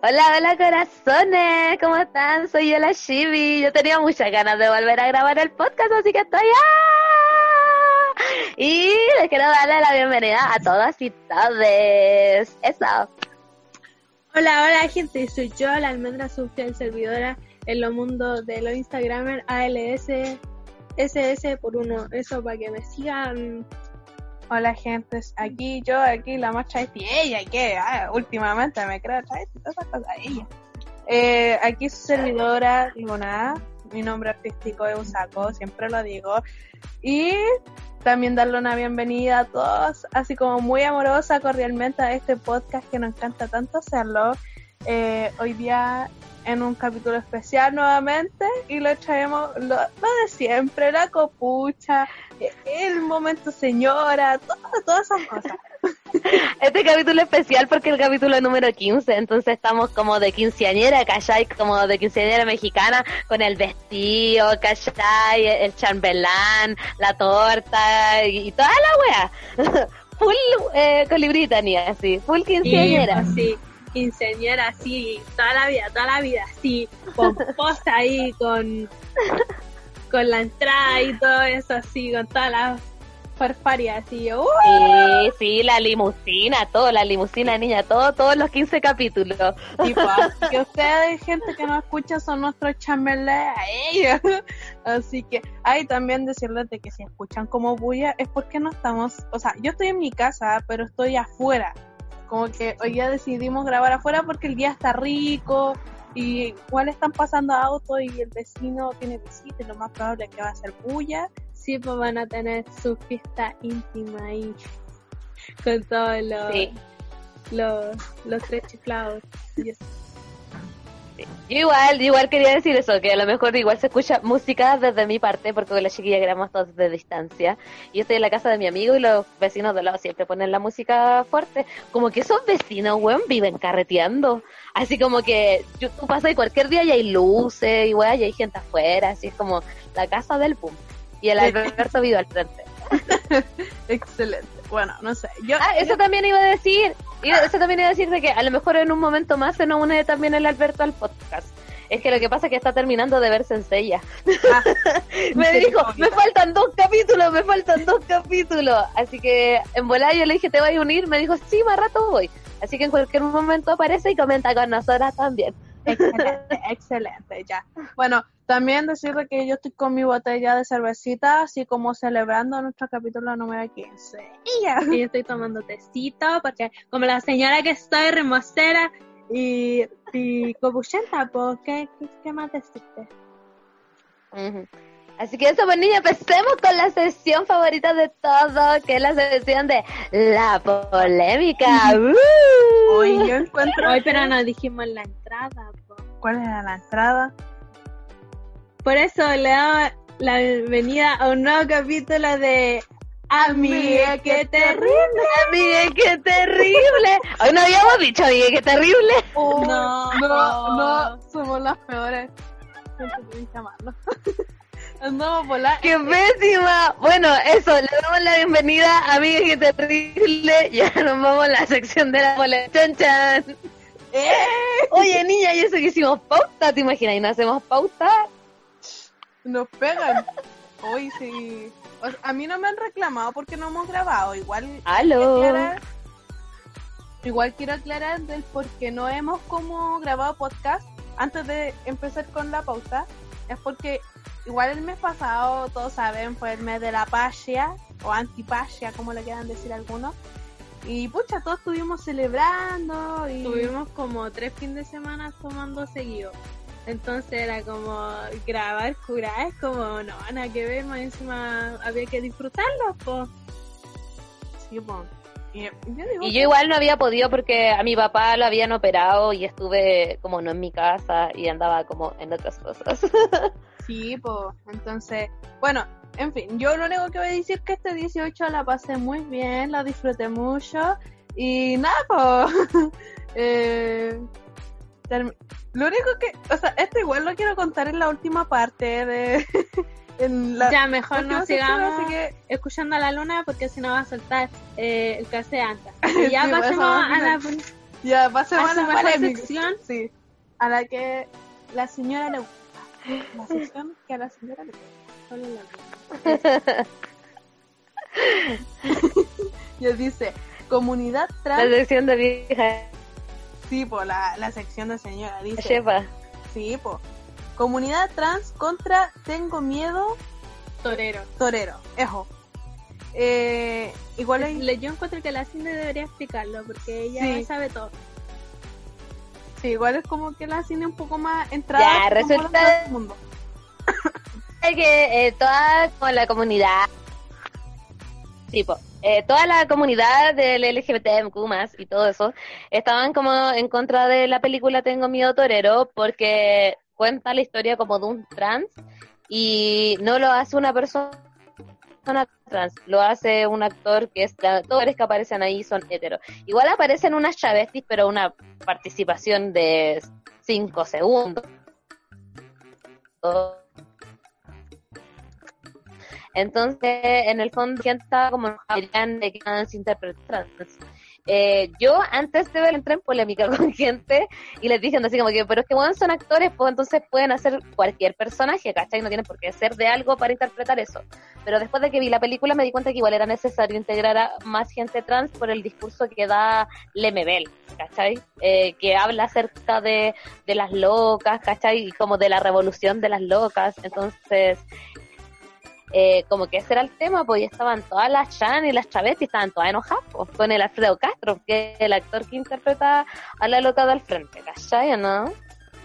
Hola, hola corazones, ¿cómo están? Soy yo la Shibi. Yo tenía muchas ganas de volver a grabar el podcast, así que estoy ¡ah! Y les quiero darle la bienvenida a todas y todes. Eso. Hola, hola gente, soy yo, la almendra su fiel servidora en los mundos de los Instagramers ALS SS por uno. Eso para que me sigan. Hola gente, aquí yo, aquí la más y ella, que ah, últimamente me creo y todas esas cosas, ella. Eh, aquí su servidora, nada mi nombre artístico es Usako, siempre lo digo. Y también darle una bienvenida a todos, así como muy amorosa, cordialmente a este podcast que nos encanta tanto hacerlo. Eh, hoy día en un capítulo especial nuevamente y lo traemos lo, de siempre, la copucha, el momento señora, todas esas cosas. Este capítulo especial porque el capítulo número 15, entonces estamos como de quinceañera, ¿cachai? Como de quinceañera mexicana, con el vestido, ¿cachai? El chambelán, la torta y, toda la wea. full eh, colibrita, ni así, full quinceañera. Sí, quinceañera así, toda la vida, toda la vida así, pomposa ahí, con, con la entrada y todo eso así, con todas las farfarias así. Sí, sí, la limusina, todo, la limusina, niña, todo, todos los 15 capítulos. Y pues, que ustedes, gente que nos escucha, son nuestros ellos Así que, hay también decirles de que si escuchan como bulla es porque no estamos, o sea, yo estoy en mi casa, pero estoy afuera como que hoy ya decidimos grabar afuera porque el día está rico y igual están pasando autos y el vecino tiene visita y lo más probable es que va a ser bulla. Sí, pues van a tener su fiesta íntima ahí con todos los, los, los tres chiflados. Yo igual, igual quería decir eso, que a lo mejor igual se escucha música desde mi parte, porque con la chiquilla grabamos todos de distancia. Y estoy en la casa de mi amigo y los vecinos de lado siempre ponen la música fuerte. Como que esos vecinos, weón, viven carreteando. Así como que tú pasas y cualquier día y hay luces y weón, y hay gente afuera, así es como la casa del boom. Y el Alberto vive al frente. Excelente. Bueno, no sé. Yo, ah, eso también iba a decir. Eso también iba a decir de que a lo mejor en un momento más se nos une también el Alberto al podcast. Es que lo que pasa es que está terminando de verse en Ah, me dijo, me faltan dos capítulos, me faltan dos capítulos. Así que en volar yo le dije, ¿te voy a unir? Me dijo, sí, más rato voy. Así que en cualquier momento aparece y comenta con nosotras también. Excelente, excelente, ya. Bueno, también decirle que yo estoy con mi botella de cervecita, así como celebrando nuestro capítulo número 15. Y ya. Y estoy tomando tecito, porque como la señora que estoy remosera y, y copuchenta, pues, ¿qué, qué, más decirte? Así que eso, pues niña, empecemos con la sesión favorita de todo, que es la sesión de la polémica. Hoy yo encuentro... Hoy, pero no dijimos la entrada. ¿Cuál era la entrada? Por eso le damos la bienvenida a un nuevo capítulo de Amigue, qué terrible. Amigue, qué terrible. Hoy no habíamos dicho, amigue, qué terrible. no, no, no, somos las peores. Andamos volar. ¡Qué pésima! Bueno, eso, le damos la bienvenida a Amiga Qué Terrible. Ya nos vamos a la sección de la bola. ¡Chan, chan! ¡Eh! Oye, niña, y eso que hicimos pauta, ¿te imaginas? Y no hacemos pauta. Nos pegan. Hoy sí. a mí no me han reclamado porque no hemos grabado. Igual. ¡Aló! igual quiero aclarar del por qué no hemos como grabado podcast antes de empezar con la pauta. Es porque igual el mes pasado, todos saben, fue el mes de la pasha o antipasia, como le quieran decir algunos. Y pucha, todos estuvimos celebrando y tuvimos como tres fines de semana tomando seguido. Entonces era como grabar curar, es como no, nada que ver, más encima había que disfrutarlo, pues. Sí, pues. Y, yo, igual no había podido porque a mi papá lo habían operado y estuve como no en mi casa y andaba como en otras cosas. sí, pues, entonces, bueno, en fin, yo lo único que voy a decir es que este 18 la pasé muy bien, la disfruté mucho y nada, pues, eh, lo único que, o sea, esto igual lo quiero contar en la última parte de... ya, mejor no sigamos escuchando a la luna porque si no va a soltar eh, el caseanta. Y ya pasemos a la... Ya, pasemos A a la sección. Sí. A la que la señora le. La sección que a la señora le. Solo la Ya dice, comunidad La trans. sección de vieja Sí, po, la, la sección de señora dice. chefa. Sí, po. Comunidad trans contra Tengo Miedo Torero. Torero. Ejo. Eh, igual hay... Yo encuentro que la Cindy debería explicarlo porque ella Sí. sabe todo. Sí, igual es como que la cine un poco más entrada. Ya, resulta- mundo. Que eh, toda con la comunidad, tipo, eh, toda la comunidad del LGBTQ más y todo eso, estaban como en contra de la película Tengo Miedo Torero porque cuenta la historia como de un trans y no lo hace una persona trans, lo hace un actor que es, los actores que aparecen ahí son heteros. Igual aparecen unas travestis, pero una participación de 5 segundos. Entonces, en el fondo, gente estaba como de que se interpretan trans. Eh, yo antes de ver entré en polémica con gente y les dije así como que, pero es que bueno, son actores, pues entonces pueden hacer cualquier personaje, ¿cachai? No tienen por qué ser de algo para interpretar eso. Pero después de que vi la película me di cuenta que igual era necesario integrar a más gente trans por el discurso que da Lemebel, ¿cachai? Eh, que habla acerca de, de las locas, ¿cachai? Y como de la revolución de las locas. Entonces, eh, como que ese era el tema, pues ya estaban todas las Chan y las Chavetti, estaban todas enojadas pues, con el Alfredo Castro, que es el actor que interpreta a la loca del frente, ¿cachai? o ¿No?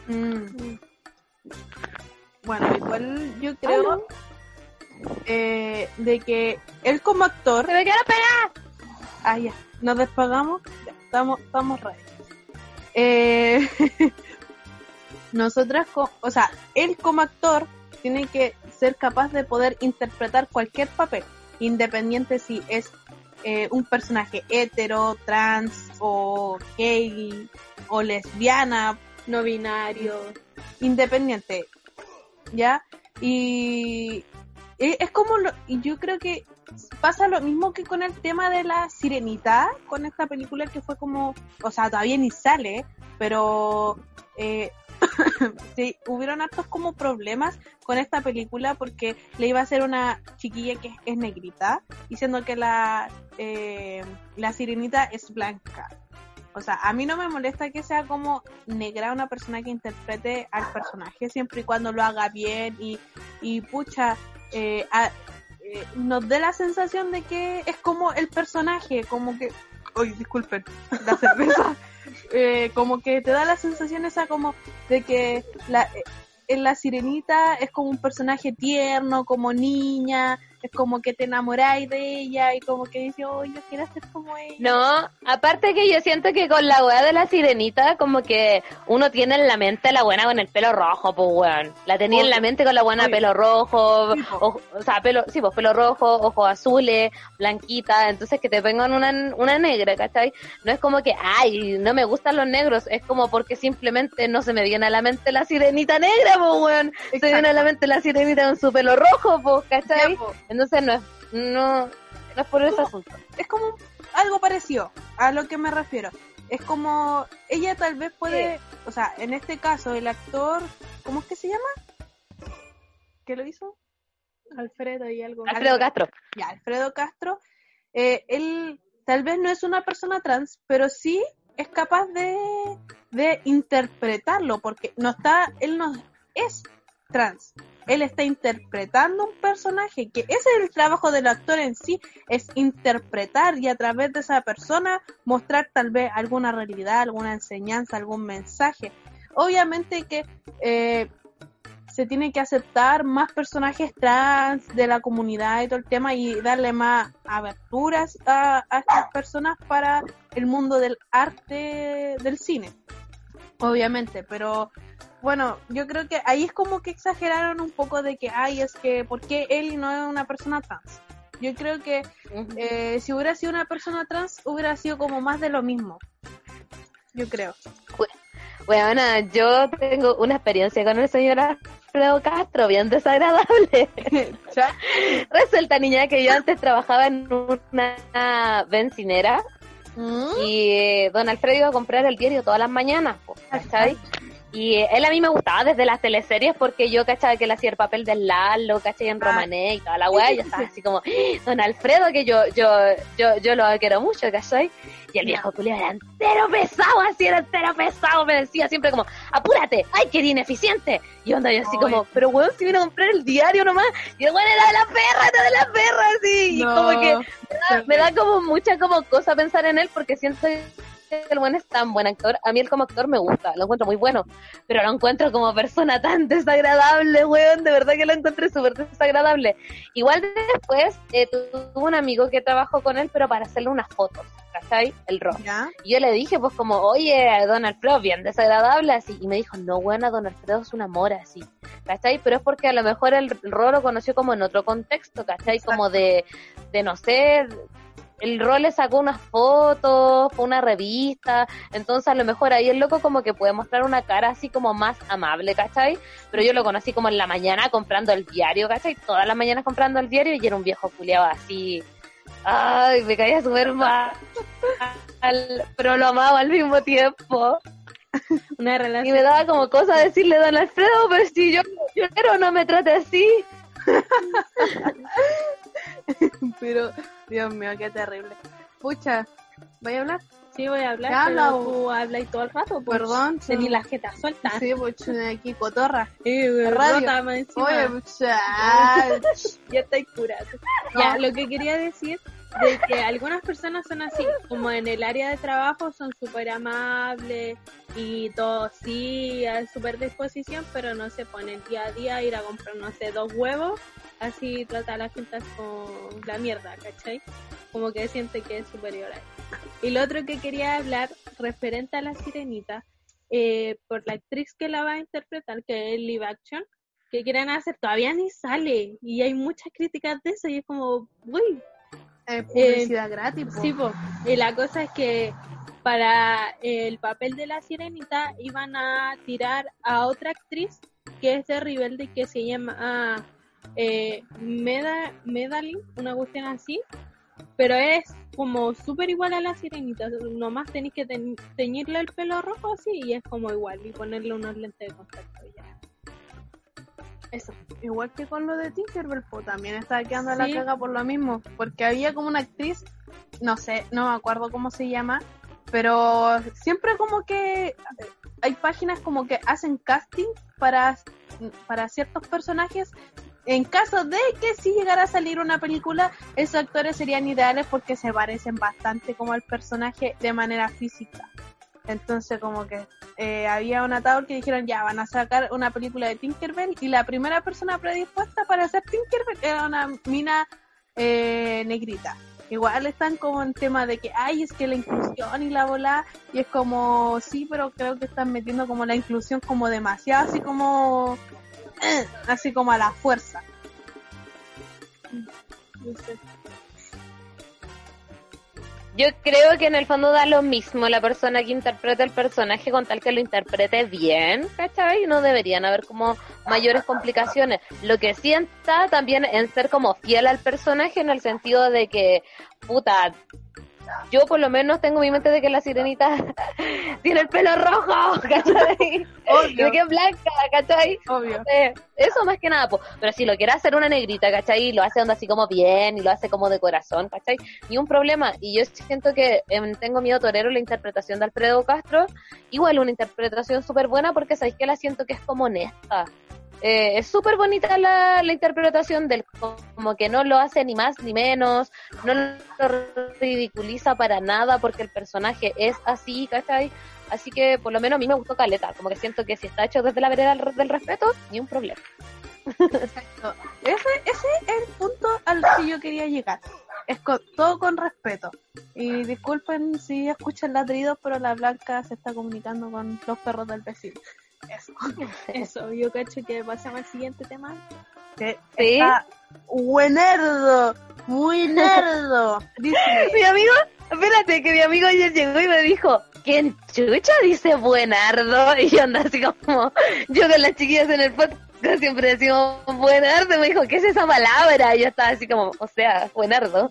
Mm. Bueno, igual yo creo eh, de que él como actor. ¡Se me quiero pegar! Ah, ya. Nos despagamos. Ya, estamos, estamos ready. Eh, nosotras, o sea, él como actor tiene que ser capaz de poder interpretar cualquier papel, independiente si es eh, un personaje hetero, trans o gay o lesbiana, No binario. independiente, ¿ya? Y e- es como, lo, yo creo que pasa lo mismo que con el tema de la sirenita, con esta película que fue como, o sea, todavía ni sale, pero eh, sí, hubieron hartos como problemas con esta película porque le iba a hacer una chiquilla que es, negrita, diciendo que la, eh, la sirenita es blanca. O sea, a mí no me molesta que sea como negra una persona que interprete al personaje, siempre y cuando lo haga bien y, y pucha, eh, eh, nos dé la sensación de que es como el personaje, como que... Uy, disculpen, la cerveza. Eh, como que te da la sensación esa como de que la, eh, en la sirenita es como un personaje tierno, como niña, es como que te enamoráis de ella y como que dices, oh, yo quiero ser como ella. No, aparte que yo siento que con la weá de la sirenita, como que uno tiene en la mente a la buena con el pelo rojo, pues weón. La tenía en la mente con la buena Obvio. pelo rojo, Sí, po. ojo- o sea, pelo, sí, pues pelo rojo, ojos azules, blanquita, entonces que te vengan una, una negra, ¿cachai? No es como que, ay, no me gustan los negros, es como porque simplemente no se me viene a la mente la sirenita negra, pues weón. Se viene a la mente la sirenita con su pelo rojo, pues, ¿cachai? Entonces no es, no, no es por ese asunto. es como algo parecido a lo que me refiero. Es como ella tal vez puede, o sea, en este caso el actor, ¿cómo es que se llama? ¿Qué lo hizo? Alfredo y algo. Alfredo Castro. Ya, Alfredo Castro. eh, él tal vez no es una persona trans, pero sí es capaz de, de interpretarlo, porque no está, él no es trans. Él está interpretando un personaje, que ese es el trabajo del actor en sí, es interpretar y a través de esa persona mostrar tal vez alguna realidad, alguna enseñanza, algún mensaje. Obviamente que eh, se tiene que aceptar más personajes trans de la comunidad y todo el tema y darle más aberturas a, a estas personas para el mundo del arte del cine. Obviamente, pero bueno, yo creo que ahí es como que exageraron un poco de que, ay, es que, ¿por qué él no es una persona trans? Yo creo que eh, si hubiera sido una persona trans, hubiera sido como más de lo mismo. Yo creo. Bueno, yo tengo una experiencia con el señor Alfredo Castro, bien desagradable. Resulta, niña, que yo antes trabajaba en una bencinera Mm. Y eh, don Alfredo iba a comprar el diario todas las mañanas. Y él a mí me gustaba desde las teleseries porque yo, ¿cachai? Que él hacía el papel del Lalo, ¿cachai? En Ah. Romané y toda la weá, y yo estaba así como, "Ah, don Alfredo, que yo, yo, yo, yo lo quiero mucho, ¿cachai? Y el viejo Julio era entero pesado, así era entero pesado, me decía siempre como, apúrate, ay, que ineficiente. Y onda yo así como, pero weón, si vino a comprar el diario nomás, y el weón era de la perra, era de la perra, así, y No. como que me da, me da como mucha como cosa pensar en él porque siento que el buen es tan buen actor. A mí él como actor me gusta, lo encuentro muy bueno, pero lo encuentro como persona tan desagradable, weón, de verdad que lo encontré súper desagradable. Igual después eh, tuve un amigo que trabajó con él, pero para hacerle unas fotos, ¿cachai? El rock. ¿Ya? Y yo le dije, pues como, oye, Don Alfredo, bien desagradable, así. Y me dijo, no, buena, Don Alfredo es un amor, así. ¿Cachai? Pero es porque a lo mejor el rol lo conoció como en otro contexto, ¿cachai? Como de, de no sé, el rol le sacó unas fotos, fue una revista, entonces a lo mejor ahí el loco como que puede mostrar una cara así como más amable, ¿cachai? Pero yo lo conocí como en la mañana comprando el diario, ¿cachai? Todas las mañanas comprando el diario y era un viejo culiado así. Ay, me caía súper mal, pero lo amaba al mismo tiempo. Una Y relación. me daba como cosa decirle, don Alfredo, pero si yo, yo quiero no me trate así. Pero, Dios mío, qué terrible. Pucha, ¿voy a hablar? Sí, voy a hablar, ¿Qué pero habla, tú hablas todo el rato. Pues, Perdón, Tení sí. las jetas sueltas. Sí, pues aquí cotorra. Eh, rota más encima. Oye, pucha. ya estoy curado. Ya, lo que quería decir de que algunas personas son así, como en el área de trabajo son súper amables y todo sí, a súper disposición, pero no se ponen día a día ir a comprar, no sé, dos huevos, así trata a la gente con la mierda, ¿cachai? Como que siente que es superior a él. Y lo otro que quería hablar, referente a la sirenita, eh, por la actriz que la va a interpretar, que es live action, que quieren hacer, todavía ni sale, y hay muchas críticas de eso, y es como, uy, eh, publicidad gratis, po. Sí, po. Y la cosa es que para el papel de la sirenita iban a tirar a otra actriz que es de Rebelde que se llama ah, eh, Meda, Medalin, una cuestión así, pero es como súper igual a la sirenita, nomás tenéis que teñirle el pelo rojo así y es como igual y ponerle unos lentes de contacto y ya. Eso. Igual que con lo de Tinkerbell, pues también estaba quedando la caga por lo mismo. Porque había como una actriz, no sé, no me acuerdo cómo se llama, pero siempre como que hay páginas como que hacen casting para, para ciertos personajes. En caso de que si llegara a salir una película, esos actores serían ideales porque se parecen bastante como al personaje de manera física. Entonces como que eh, había un atador que dijeron ya van a sacar una película de Tinkerbell y la primera persona predispuesta para hacer Tinkerbell era una mina eh, negrita. Igual están como en tema de que, ay, es que la inclusión y la bola, y es como, sí, pero creo que están metiendo como la inclusión como demasiado, así como, así como a la fuerza. No sé. Yo creo que en el fondo da lo mismo la persona que interpreta el personaje con tal que lo interprete bien, ¿cachai? No deberían haber como mayores complicaciones. Lo que sí está también en ser como fiel al personaje en el sentido de que, puta, yo por lo menos tengo mi mente de que la sirenita tiene el pelo rojo, ¿cachai? Obvio. Y que es blanca, ¿cachai? Obvio. Eh, eso más que nada, po. pero si lo quiere hacer una negrita, ¿cachai? Y lo hace onda así como bien y lo hace como de corazón, ¿cachai? Ni un problema. Y yo siento que em, tengo miedo torero la interpretación de Alfredo Castro, igual una interpretación súper buena porque sabéis que la siento que es como honesta. Eh, es súper bonita la, la interpretación del como que no lo hace ni más ni menos, no lo ridiculiza para nada porque el personaje es así, ¿cachai? Así que por lo menos a mí me gustó Caleta, como que siento que si está hecho desde la vereda del, respeto, ni un problema. Exacto. Ese, ese es el punto al que yo quería llegar. Es todo con respeto. Y disculpen si escuchan ladridos, pero la blanca se está comunicando con los perros del vecino. Eso. Eso, yo cacho que pasamos al siguiente tema. Que Sí. está buenerdo, muy nerdo. Dice, Mi amigo, espérate, que mi amigo ayer llegó y me dijo, ¿quién chucha dice buenardo? Y yo ando así como, yo con las chiquillas en el podcast siempre decimos buenardo. Me dijo, ¿qué es esa palabra? Y yo estaba así como, o sea, buenardo.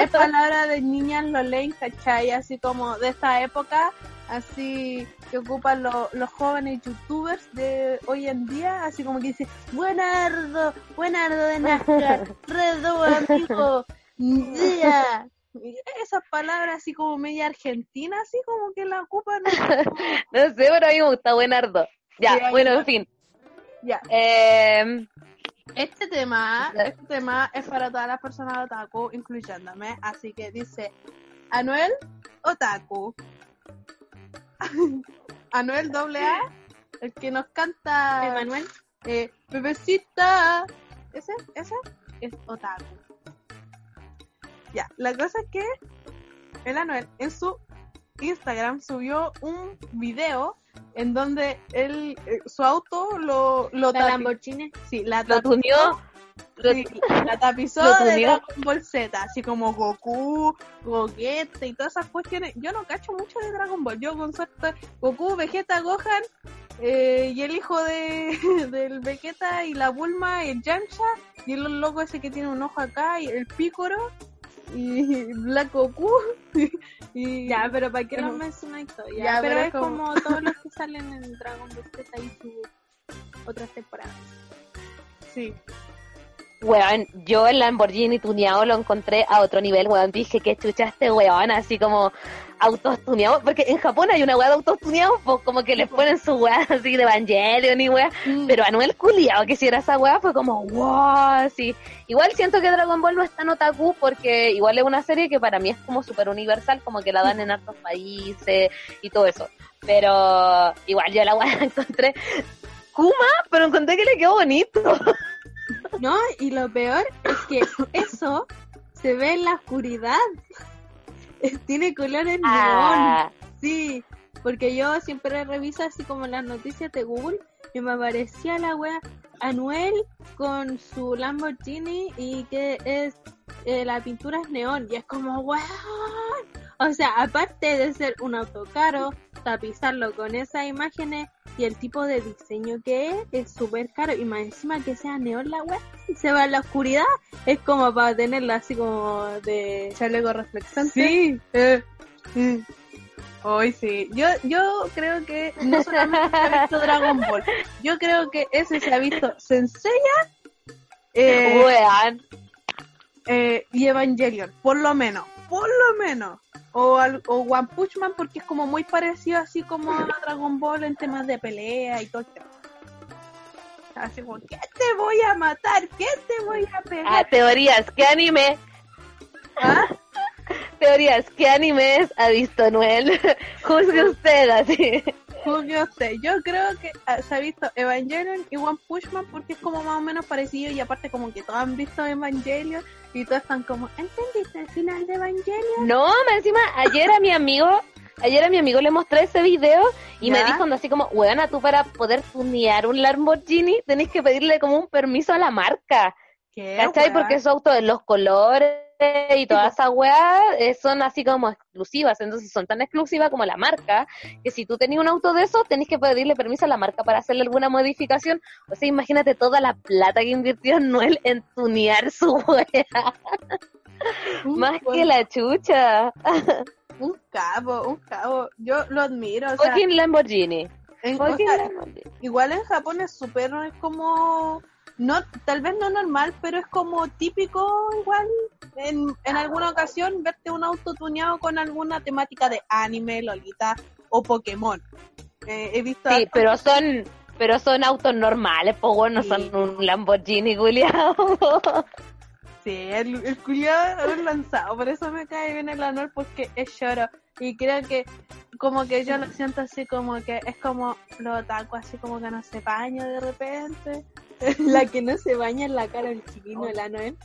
Es palabra de niñas lo leen, ¿cachai? Así como de esta época, así que ocupan lo- los jóvenes youtubers de hoy en día, así como que dice, buenardo, buenardo de Nazca, redo amigo, día. Y Esas palabras así como media argentina, así como que la ocupan. No sé, pero a mí me gusta buenardo. Ya, bueno, en fin. ya. Eh, Este tema, este tema es para todas las personas otaku, incluyéndome, así que dice Anuel Otaku. Anuel doble A, el que nos canta Emanuel. eh, Bebecita. Ese, ese es Otaku. Ya, la cosa es que el Anuel en su Instagram subió un video en donde él, eh, su auto lo, lo La Lamborghini. Sí, la lo- sí, la tapizó de. Dragon Ball Z, así como Goku, Gogeta y todas esas cuestiones. Yo no cacho mucho de Dragon Ball. Yo con suerte Goku, Vegeta, Gohan eh, y el hijo de del Vegeta y la Bulma, el Yamcha y el loco ese que tiene un ojo acá y el Picoro y Black Goku y Ya, pero ¿para qué los mencionáis todos? Ya, Ya, pero, pero es como- como... todos los que salen en Dragon Ball Z y su otras temporadas. sí. Weón, yo el Lamborghini tuneado lo encontré a otro nivel, weón. Dije que chucha este weón, así como autos tuneados. Porque en Japón hay una weá de autos tuneados, pues como que les ponen su weá así de Evangelion y weá. Pero Anuel culiao que si era esa weá fue como wow, así. Igual siento que Dragon Ball no es tan otaku porque igual es una serie que para mí es como súper universal, como que la dan en hartos países y todo eso. Pero igual yo la weá la encontré Kuma, pero encontré que le quedó bonito. No, y lo peor es que eso se ve en la oscuridad. Tiene colores neón. Ah, Sí, porque yo siempre reviso así como las noticias de Google y me aparecía la wea Anuel con su Lamborghini y que es eh, la pintura es neón y es como weón. O sea, aparte de ser un auto caro, tapizarlo con esas imágenes y el tipo de diseño que es, es súper caro y más encima que sea neón la wea y se va en la oscuridad, es como para tenerla así como de... Chaleco reflexante. Sí, Eh, mm. Hoy sí. Yo, yo creo que no solamente se ha visto Dragon Ball, yo creo que ese se ha visto Senseiya eh, eh, y Evangelion, por lo menos, por lo menos. O, al- o One Punch Man porque es como muy parecido así como a Dragon Ball en temas de pelea y todo. Así como, ¿qué te voy a matar? ¿Qué te voy a Ah, pegar? teorías, ¿qué anime? ¿Ah? Teorías, ¿qué animes ha visto Noel? Juzgue usted así. Juzgue usted. Yo creo que ah, se ha visto Evangelion y One Punch Man porque es como más o menos parecido y aparte como que todos han visto Evangelion y todos están como, ¿entendiste el final de Evangelion? No, más encima, ayer a mi amigo, ayer a mi amigo le mostré ese video y me dijo así como, weona, tú para poder tunear un Lamborghini tenés que pedirle como un permiso a la marca. ¿Qué? ¿Cachai? weá? Porque esos autos, los colores y todas esas weas eh, son así como exclusivas. Entonces son tan exclusivas como la marca, que si tú tenías un auto de esos, tenés que pedirle permiso a la marca para hacerle alguna modificación. O sea, imagínate toda la plata que invirtió Noel en tunear su wea. Un Más que la chucha. Un cabo, un cabo. Yo lo admiro. O sea, Lamborghini. en- o Fucking sea, Lamborghini. igual en Japón es súper es como no tal vez no normal pero es como típico igual en, en alguna ocasión verte un auto tuneado con alguna temática de anime Lolita o Pokémon Eh, he visto Sí, pero son, pero son autos normales, pues no Sí. son un Lamborghini, culiao. sí el, el culiao es lanzado por eso me cae bien el honor porque es choro y creo que como que yo lo siento así como que es como lo otaku así como que no se baña de repente la que no se baña en la cara del chiquino, el Anuel.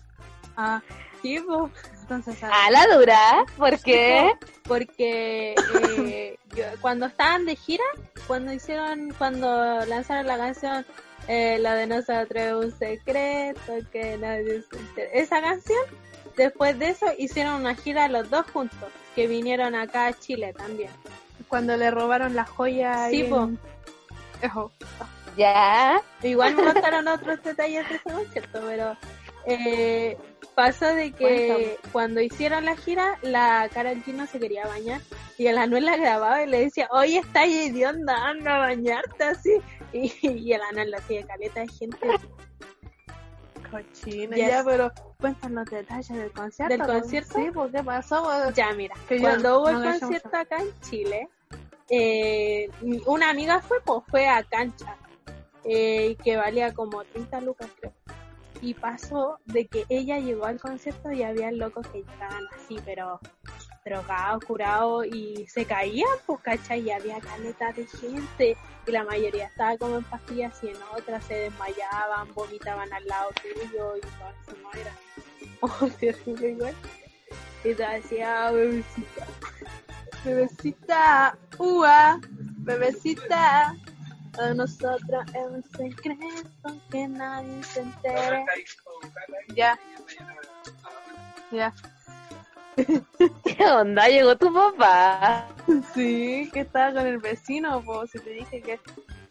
ah Sí, po. entonces A la dura, ¿por qué? porque eh, yo- cuando estaban de gira, cuando hicieron, cuando lanzaron la canción eh, La de nosotros es un secreto que nadie se. Esa canción, después de eso hicieron una gira los dos juntos, que vinieron acá a Chile también. cuando le robaron la joya Sí, en-. Ya. Igual me contaron otros detalles de ese concierto, pero eh, pasó de que cuando hicieron la gira, la Karol G no se quería bañar y el Anuel la grababa y le decía, oye, está hedionda, anda a bañarte así. Y, y el Anuel lo hacía caleta de gente. Cochina, Yes. ya, pero cuéntanos los detalles del concierto. ¿Del concierto? Sí, pues, ¿qué pasó? Ya, mira, Que yo cuando hubo no el concierto acá en Chile, eh, una amiga fue, pues fue a cancha, eh, que valía como 30 lucas, creo. Y pasó de que ella llegó al concierto y había locos que llegaban así, pero drogados, curados y se caían, pues, ¿cachai? Y había caleta de gente y la mayoría estaba como en pastillas y en otras se desmayaban, vomitaban al lado tuyo y todo eso no era. Oh, igual. Y te decía, "Ah, bebecita, Bebecita, ua, bebecita. A nosotros es un secreto que nadie se entere. Ya. Ya. ¿Qué onda? Llegó tu papá. Sí, que estaba con el vecino, pues si te dije que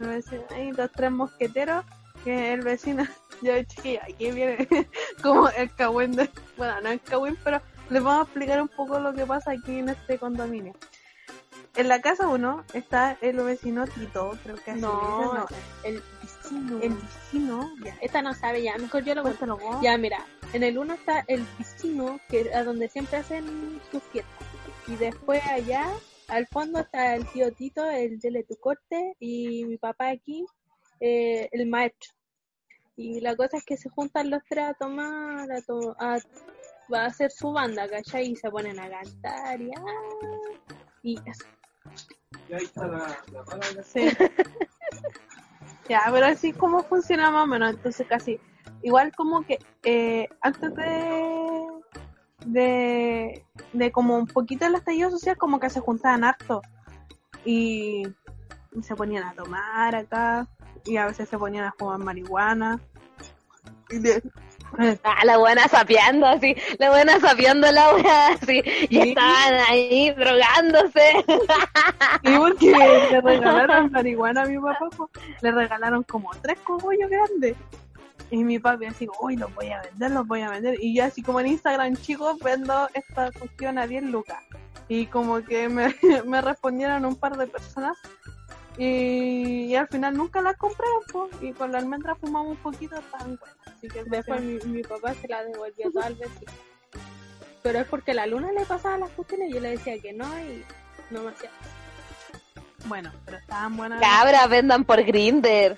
el vecino, hay dos, tres mosqueteros, que el vecino, yo chiquilla, aquí viene como el cagüín de, bueno, no el cagüín, pero les vamos a explicar un poco lo que pasa aquí en este condominio. En la casa uno está el vecino Tito, creo que así No, no, el vecino. el vecino, ya, Esta no sabe ya, mejor yo lo cuento. Ya, mira, en el uno está el vecino, que a donde siempre hacen sus fiestas. Y después allá, al fondo está el tío Tito, el de tu corte, y mi papá aquí, eh, el maestro. Y la cosa es que se juntan los tres a tomar, a, to- a, va a hacer su banda, ¿cachai? Y se ponen a cantar y, ah, y eso. Sí. ya, pero así como funciona más o menos, entonces casi, igual como que eh, antes de, de, de como un poquito el estallido social, como que se juntaban harto y, y se ponían a tomar acá y a veces se ponían a fumar marihuana. Y de- Ah, la buena sapeando así, la buena sapeando la buena así, y Sí. estaban ahí drogándose. Y porque le regalaron marihuana a mi papá, le regalaron como tres cogollos grandes. Y mi papi así, uy, los voy a vender, los voy a vender. Y yo así como en Instagram, chicos, vendo esta cuestión a 10 lucas. Y como que me, me respondieron un par de personas. Y, y al final nunca las compraron, po, y con la almendra fumamos un poquito, estaban buenas. Así que Después mi, mi papá se la devolvió todo al vecino. Pero es porque la luna le pasaba las cuestiones y yo le decía que no y no me hacía. bueno, pero estaban buenas. Cabra, vendan por Grinder.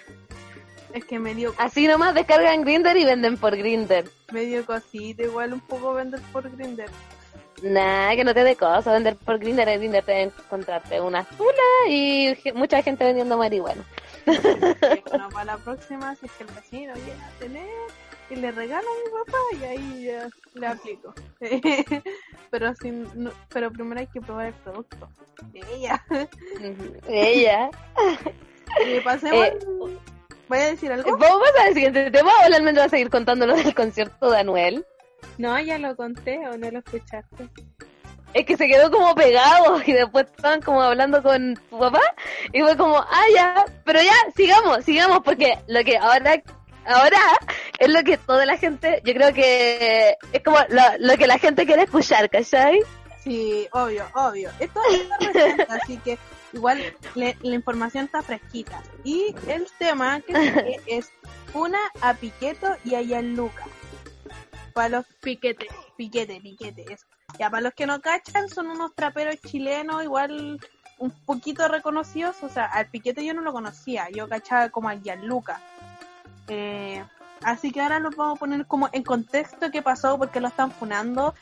Es que me dio, Así nomás descargan Grinder y venden por Grinder. me dio cosita, igual un poco vender por Grinder. Nah, que no te dé cosa vender por Grinder. En Grinder te encontrarte una tula y mucha gente vendiendo marihuana. Bueno, para la próxima, si es que el vecino llega a tener y le regalo a mi papá y ahí ya le aplico. pero sin, no- pero primero hay que probar el producto. Ella. Ella. Y pasemos. Eh, ¿Voy a decir algo? Vamos al siguiente tema o la almendra va a seguir contando lo del concierto de Anuel. No, ya lo conté o no lo escuchaste. Es que se quedó como pegado y después estaban como hablando con tu papá y fue como, ah, ya, pero ya, sigamos, sigamos, porque lo que ahora, ahora es lo que toda la gente, yo creo que es como lo, lo que la gente quiere escuchar, ¿cachai? Sí, obvio, obvio. Esto está reciente, así que igual le- la información está fresquita. Y el tema que sigue es una a Piqueto y a Gianluca. Para los Piquete. Piquete, piquete, eso. Ya, para los que no cachan, son unos traperos chilenos, igual un poquito reconocidos. O sea, al piquete yo no lo conocía, yo cachaba como a Gianluca. Eh, así que ahora los vamos a poner como en contexto qué pasó, porque lo están funando.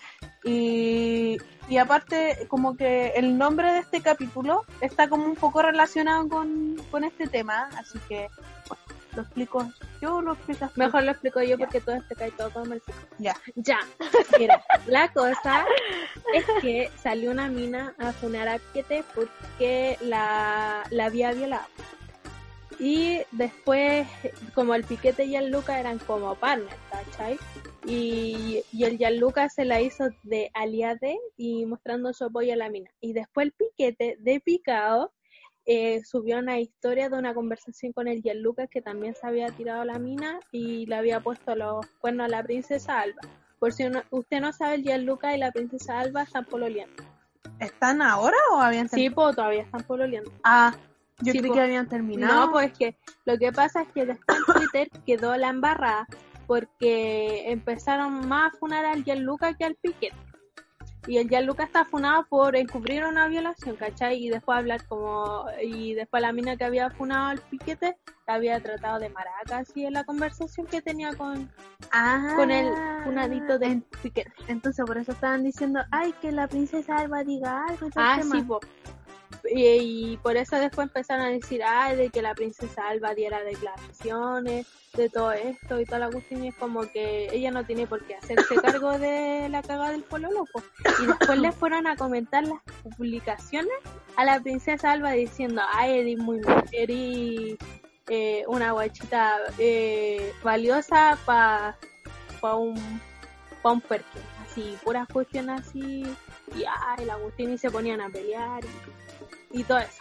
Y, y aparte, como que el nombre de este capítulo está como un poco relacionado con, con este tema, así que lo explico yo, lo explicas. Mejor lo explico yo Ya. porque todo este cae todo como el pico. Ya. Ya. Mira, la cosa es que salió una mina a funar a Piquete porque la, la había violado. Y después, como el Piquete y el Luca eran como partners, ¿cachai? Y, y el Gianluca se la hizo de aliade y mostrando su apoyo a la mina. Y después el Piquete, de picado, eh, subió una historia de una conversación con el Gianluca que también se había tirado la mina y le había puesto los cuernos a la princesa Alba. Por si usted no sabe, el Gianluca y la princesa Alba están pololeando. ¿Están ahora o habían Sí, terminado? pues todavía están pololeando. Ah, yo Sí, creí po. que habían terminado. No, pues que lo que pasa es que después en Twitter quedó la embarrada porque empezaron más a funar al Gianluca que al Piquet. Y el Gianluca está funado por encubrir una violación, ¿cachai? Y después hablar como... Y después la mina que había funado al Piquete la había tratado de maraca, así en la conversación que tenía con, Ah, con el funadito del Piquete. Entonces por eso estaban diciendo, ay, que la princesa Alba diga algo. Ah, tema. sí, po. Y, y por eso después empezaron a decir, ay, de que la princesa Alba diera declaraciones de todo esto y toda la cuestión. Y es como que ella no tiene por qué hacerse cargo de la cagada del pueblo loco. Y después le fueron a comentar las publicaciones a la princesa Alba diciendo, ay, eres muy eres, eh, una guachita eh, valiosa para pa un, pa un perkin. Así, puras cuestiones así y ay, la Agustín y se ponían a pelear y, y todo eso.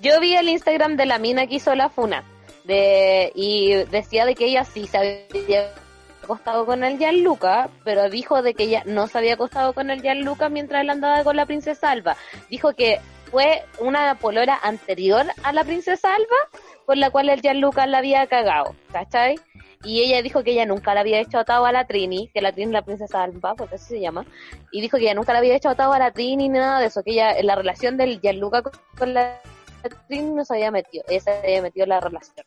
Yo vi el Instagram de la mina que hizo la funa de y decía de que ella sí se había acostado con el Gianluca, pero dijo de que ella no se había acostado con el Gianluca mientras él andaba con la princesa Alba. Dijo que fue una polora anterior a la princesa Alba por la cual el Gianluca la había cagado, ¿cachai? Y ella dijo que ella nunca la había hecho atado a la Trini, que la Trini es la princesa Alba, porque así se llama, y dijo que ella nunca la había hecho atado a la Trini ni nada de eso, que ella, la relación del Gianluca con- la Trini no se había metido, ella se había metido en la relación.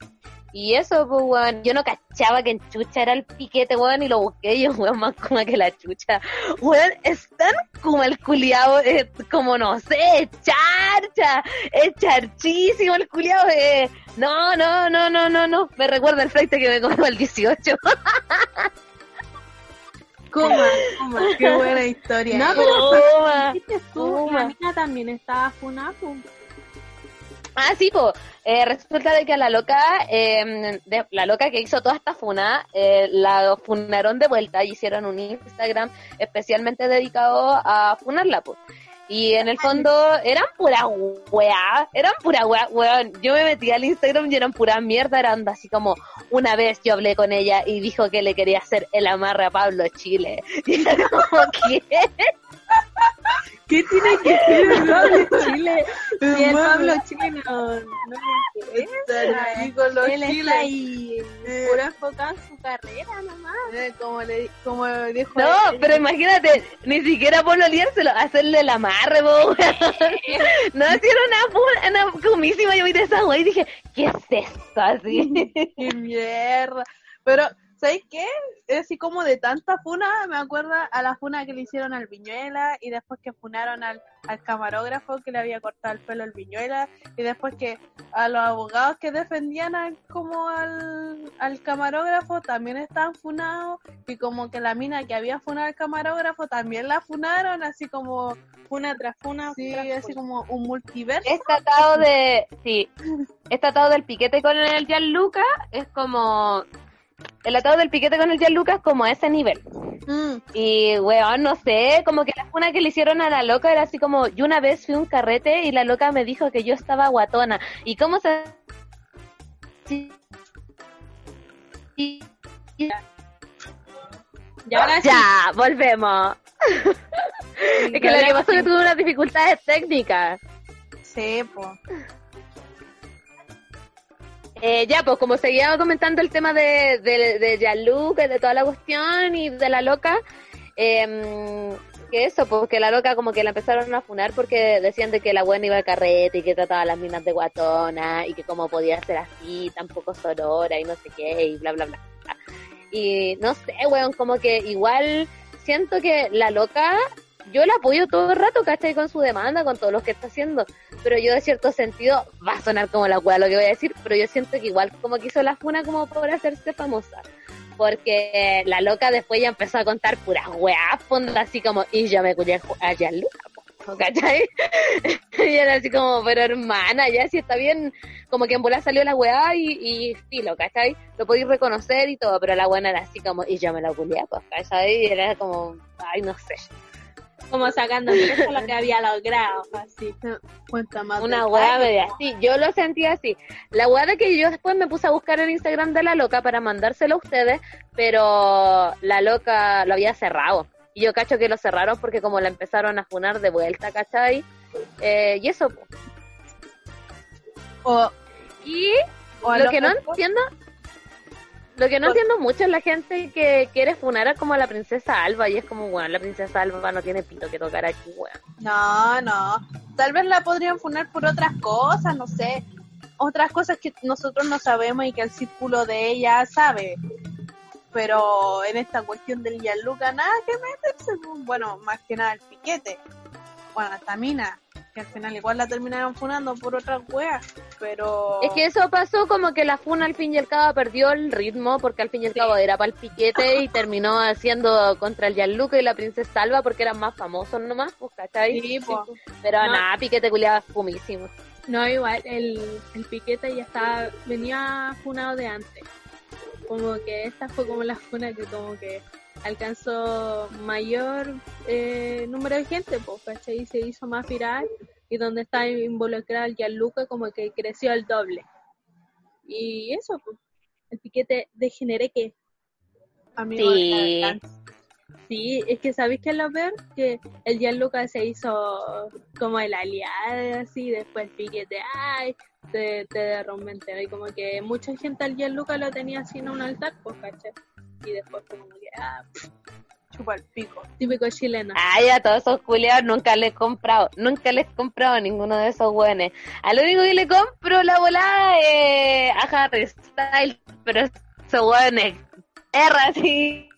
Y eso, pues, weón, yo no cachaba que en chucha era el piquete, weón, y lo busqué y yo, weón, más como que la chucha. Weón, es tan como el culiao, eh, como no sé, es charcha, es charchísimo el culiao, eh. No, no, no, no, no, no, me recuerda el fleite que me comió el 18. Coma, coma, qué buena historia. No, pero tú, Toma. la mina también estaba funada, pues. Ah, sí, pues, resulta de que a la loca, eh, de- la loca que hizo toda esta funa, eh, la funaron de vuelta y hicieron un Instagram especialmente dedicado a funarla, pues. Y en el fondo eran pura weá, eran pura weá, weón. Yo me metí al Instagram y eran pura mierda, eran así como una vez yo hablé con ella y dijo que le quería hacer el amarre a Pablo Chile. Y era como, ¿qué? ¿Qué tiene que ver el Pablo Chile. Y el. Pablo Chile no, no le interesa. Los Él chiles. está ahí Eh. puro enfocado en su carrera nomás. Eh, como, le, como dijo No, él. pero imagínate, ni siquiera por oliérselo, hacerle el amarre, po. No, si era una, una comísima, yo vi de esa wey y dije, ¿qué es esto? Así. ¡Qué mierda! Pero, ¿sabes qué? Es así como de tanta funa, me acuerda a la funa que le hicieron al Viñuela y después que funaron al, al camarógrafo que le había cortado el pelo al Viñuela y después que a los abogados que defendían al- como al, al camarógrafo también estaban funados y como que la mina que había funado al camarógrafo también la funaron, así como, Una tras una. sí, tras así como un multiverso. Este atado de, sí, este atado del piquete con el Gianluca es como, el atado del piquete con el Gianluca es como a ese nivel. Mm. Y, weón, no sé, como que la funa que le hicieron a la loca era así como, yo una vez fui a un carrete y la loca me dijo que yo estaba guatona. ¿Y cómo se...? Y sí. Ya, volvemos. es que lo que pasó es que tuve unas dificultades técnicas. Sí, pues. Eh, ya, pues como seguía comentando el tema de, de, de Gianluca y de toda la cuestión y de la loca, em, que eso, porque la loca como que la empezaron a funar porque decían de que la buena iba a carrete y que trataba las minas de guatona y que cómo podía ser así, tampoco sorora y no sé qué y bla, bla, bla. Y no sé, weón, como que igual siento que la loca, yo la apoyo todo el rato, ¿cachai? Con su demanda, con todo lo que está haciendo pero yo de cierto sentido, va a sonar como la cual lo que voy a decir, pero yo siento que igual como que hizo la funa como por hacerse famosa. Porque la loca después ya empezó a contar puras weas, fondo así como, y yo me culié a Gianluca, ¿cachai? y era así como, pero hermana, ya si está bien, como que en bola salió la weá y, y filo, ¿cachai? Lo podéis reconocer y todo, pero la buena era así como, y yo me la culié, pues, ¿cachai? Y era como, ay, no sé. Como sacando eso lo que había logrado, así. Cuenta más. Una weá media así, yo lo sentí así. La weá de que yo después me puse a buscar el Instagram de la loca para mandárselo a ustedes, pero la loca lo había cerrado. Y yo cacho que lo cerraron porque como la empezaron a funar de vuelta, ¿cachai? Eh, y eso. O, Y o lo que no entiendo, lo que no O- entiendo mucho es la gente que quiere funar a como a la princesa Alba y es como, bueno, la princesa Alba no tiene pito que tocar aquí, weón. No, no. Tal vez la podrían funar por otras cosas, no sé. Otras cosas que nosotros no sabemos y que el círculo de ella sabe. Pero en esta cuestión del Gianluca, nada que meterse. pues, Bueno, más que nada el piquete. Bueno, hasta Mina, que al final igual la terminaron funando por otras weas. Pero. Es que eso pasó como que la funa al fin y al cabo perdió el ritmo porque al fin y al cabo era para el piquete y terminó haciendo contra el Gianluca y la princesa Alba porque eran más famosos nomás, pues, ¿cachai? Sí, po. Pero No. nada, piquete culiaba fumísimo. No, igual, el, el piquete ya estaba, venía funado de antes. Como que esta fue como la funa que como que alcanzó mayor eh, número de gente, pues, ¿cachai? Y se hizo más viral y donde está involucrado el Gianluca como que creció el doble. Y eso, pues, el piquete degeneré que Amigo Sí. la. Sí, es que sabéis que lo peor que el Gianluca se hizo como el aliado, así, después el piquete, ay, te, te derrumbe entero. Y como que mucha gente al Gianluca lo tenía así en un altar, pues, ¿cachai? Y después como que, ah, Chupa el pico. típico chileno. Ay, a todos esos culiados nunca les he comprado, nunca les he comprado a ninguno de esos buenos. Al único que le compro la volada es a Harry Styles, pero esos buenos erra así.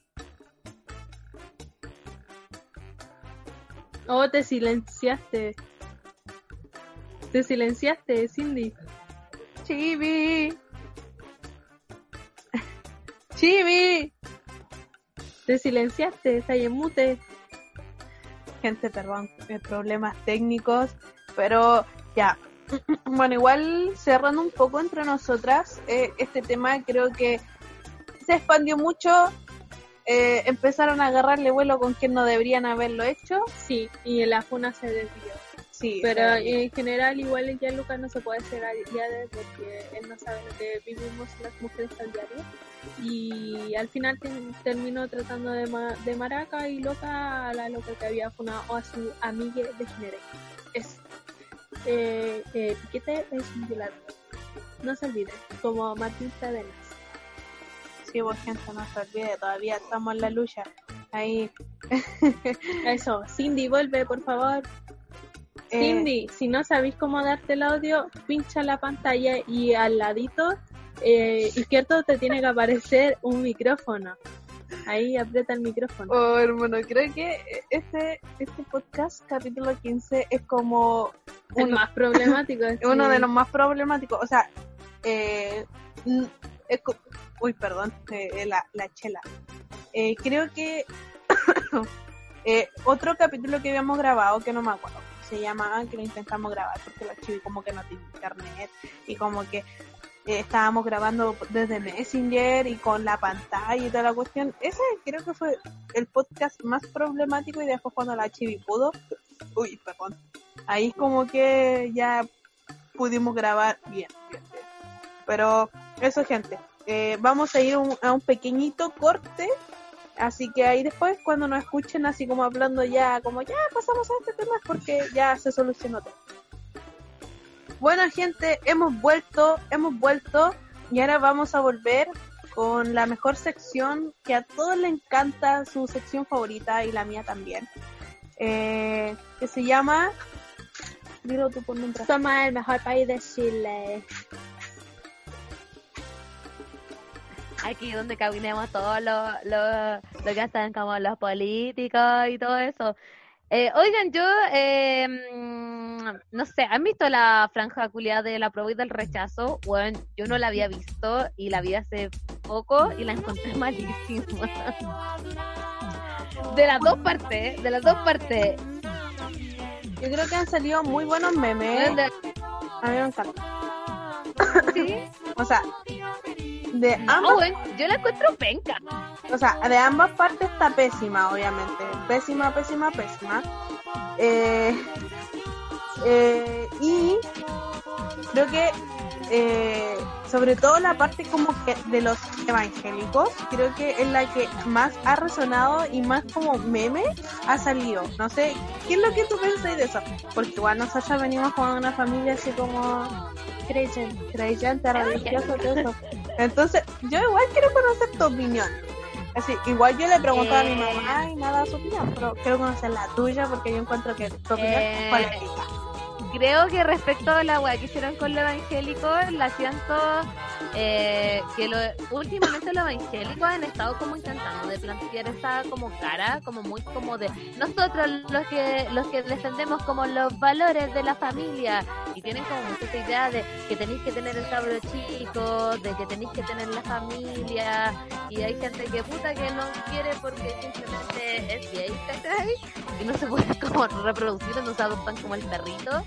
Oh, te silenciaste. Te silenciaste, Cindy. Chibi. Chibi. Te silenciaste, está en mute. gente, perdón, eh, problemas técnicos, pero ya. Bueno, igual cerrando un poco entre nosotras, eh, este tema creo que se expandió mucho, eh, empezaron a agarrarle vuelo con quien no deberían haberlo hecho, Sí, y la funa se desvió. sí, Pero en general igual el Gianluca no se puede hacer aliado porque él no sabe lo que vivimos las mujeres al diario. Y al final te- terminó tratando de, ma- de maraca y loca a la loca que había funado a su amiga de Genere. Es, eh, eh, Piquete es un violador. No se olvide, como Martín Cadenas. sí, vos gente, no se olvide, todavía estamos en la lucha, ahí, Eso, Cindy, vuelve por favor. eh, Cindy, si no sabéis cómo darte el audio, pincha la pantalla y al ladito eh, izquierdo te tiene que aparecer un micrófono. Ahí aprieta el micrófono. Oh, hermano, creo que este, este podcast, capítulo 15, es como el uno, más problemático. es uno de los más problemáticos. O sea, eh, es uy, perdón, eh, la, la chela. Eh, creo que eh, otro capítulo que habíamos grabado, que no me acuerdo se llama, que lo intentamos grabar porque la chivi como que no tiene internet y como que estábamos grabando desde Messenger y con la pantalla y toda la cuestión. Ese creo que fue el podcast más problemático y después cuando la chivi pudo, uy, perdón, ahí como que ya pudimos grabar bien, bien, bien. Pero eso, gente, eh, vamos a ir un- a un pequeñito corte. Así que ahí después, cuando nos escuchen así como hablando ya, como ya pasamos a este tema, es porque ya se solucionó todo. Bueno, gente, hemos vuelto, hemos vuelto y ahora vamos a volver con la mejor sección que a todos les encanta, su sección favorita y la mía también, eh, que se llama... Dilo tú por mientras. Somos el mejor país de Chile. Aquí donde cabinemos todos los lo, lo que hacen como los políticos y todo eso. Eh, oigan, yo, eh, no sé, ¿han visto la franja culiada de la prueba y del rechazo? Bueno, yo no la había visto y la vi hace poco y la encontré malísima. De las dos partes, de las dos partes. Yo creo que han salido muy buenos memes. A mí me encanta. sí, O sea, de ambas, weón, yo la encuentro penca. o sea, de ambas partes está pésima, obviamente. Pésima, pésima, pésima. Eh, eh, y creo que eh, sobre todo la parte como que de los evangélicos, creo que es la que más ha resonado y más como meme ha salido. No sé, ¿qué es lo que tú pensás de eso? Porque igual nosotros venimos con una familia así como Creyente. creyente, religioso, todo eso. Entonces, yo igual quiero conocer tu opinión. Así, igual yo le pregunto a mi Eh. mamá y nada su opinión, pero quiero conocer la tuya porque yo encuentro que tu opinión Eh. es polémica. Creo que respecto a la weá que hicieron con lo evangélico, la siento eh, que lo, últimamente los evangélicos han estado como intentando de plantear esa como cara, como muy como de nosotros los que los que defendemos como los valores de la familia y tienen como mucha esta idea de que tenéis que tener el cabro chico, de que tenéis que tener la familia y hay gente que puta que no quiere porque simplemente es gay, ¿cachai? Y no se puede como reproducir, no se adoptan como el perrito.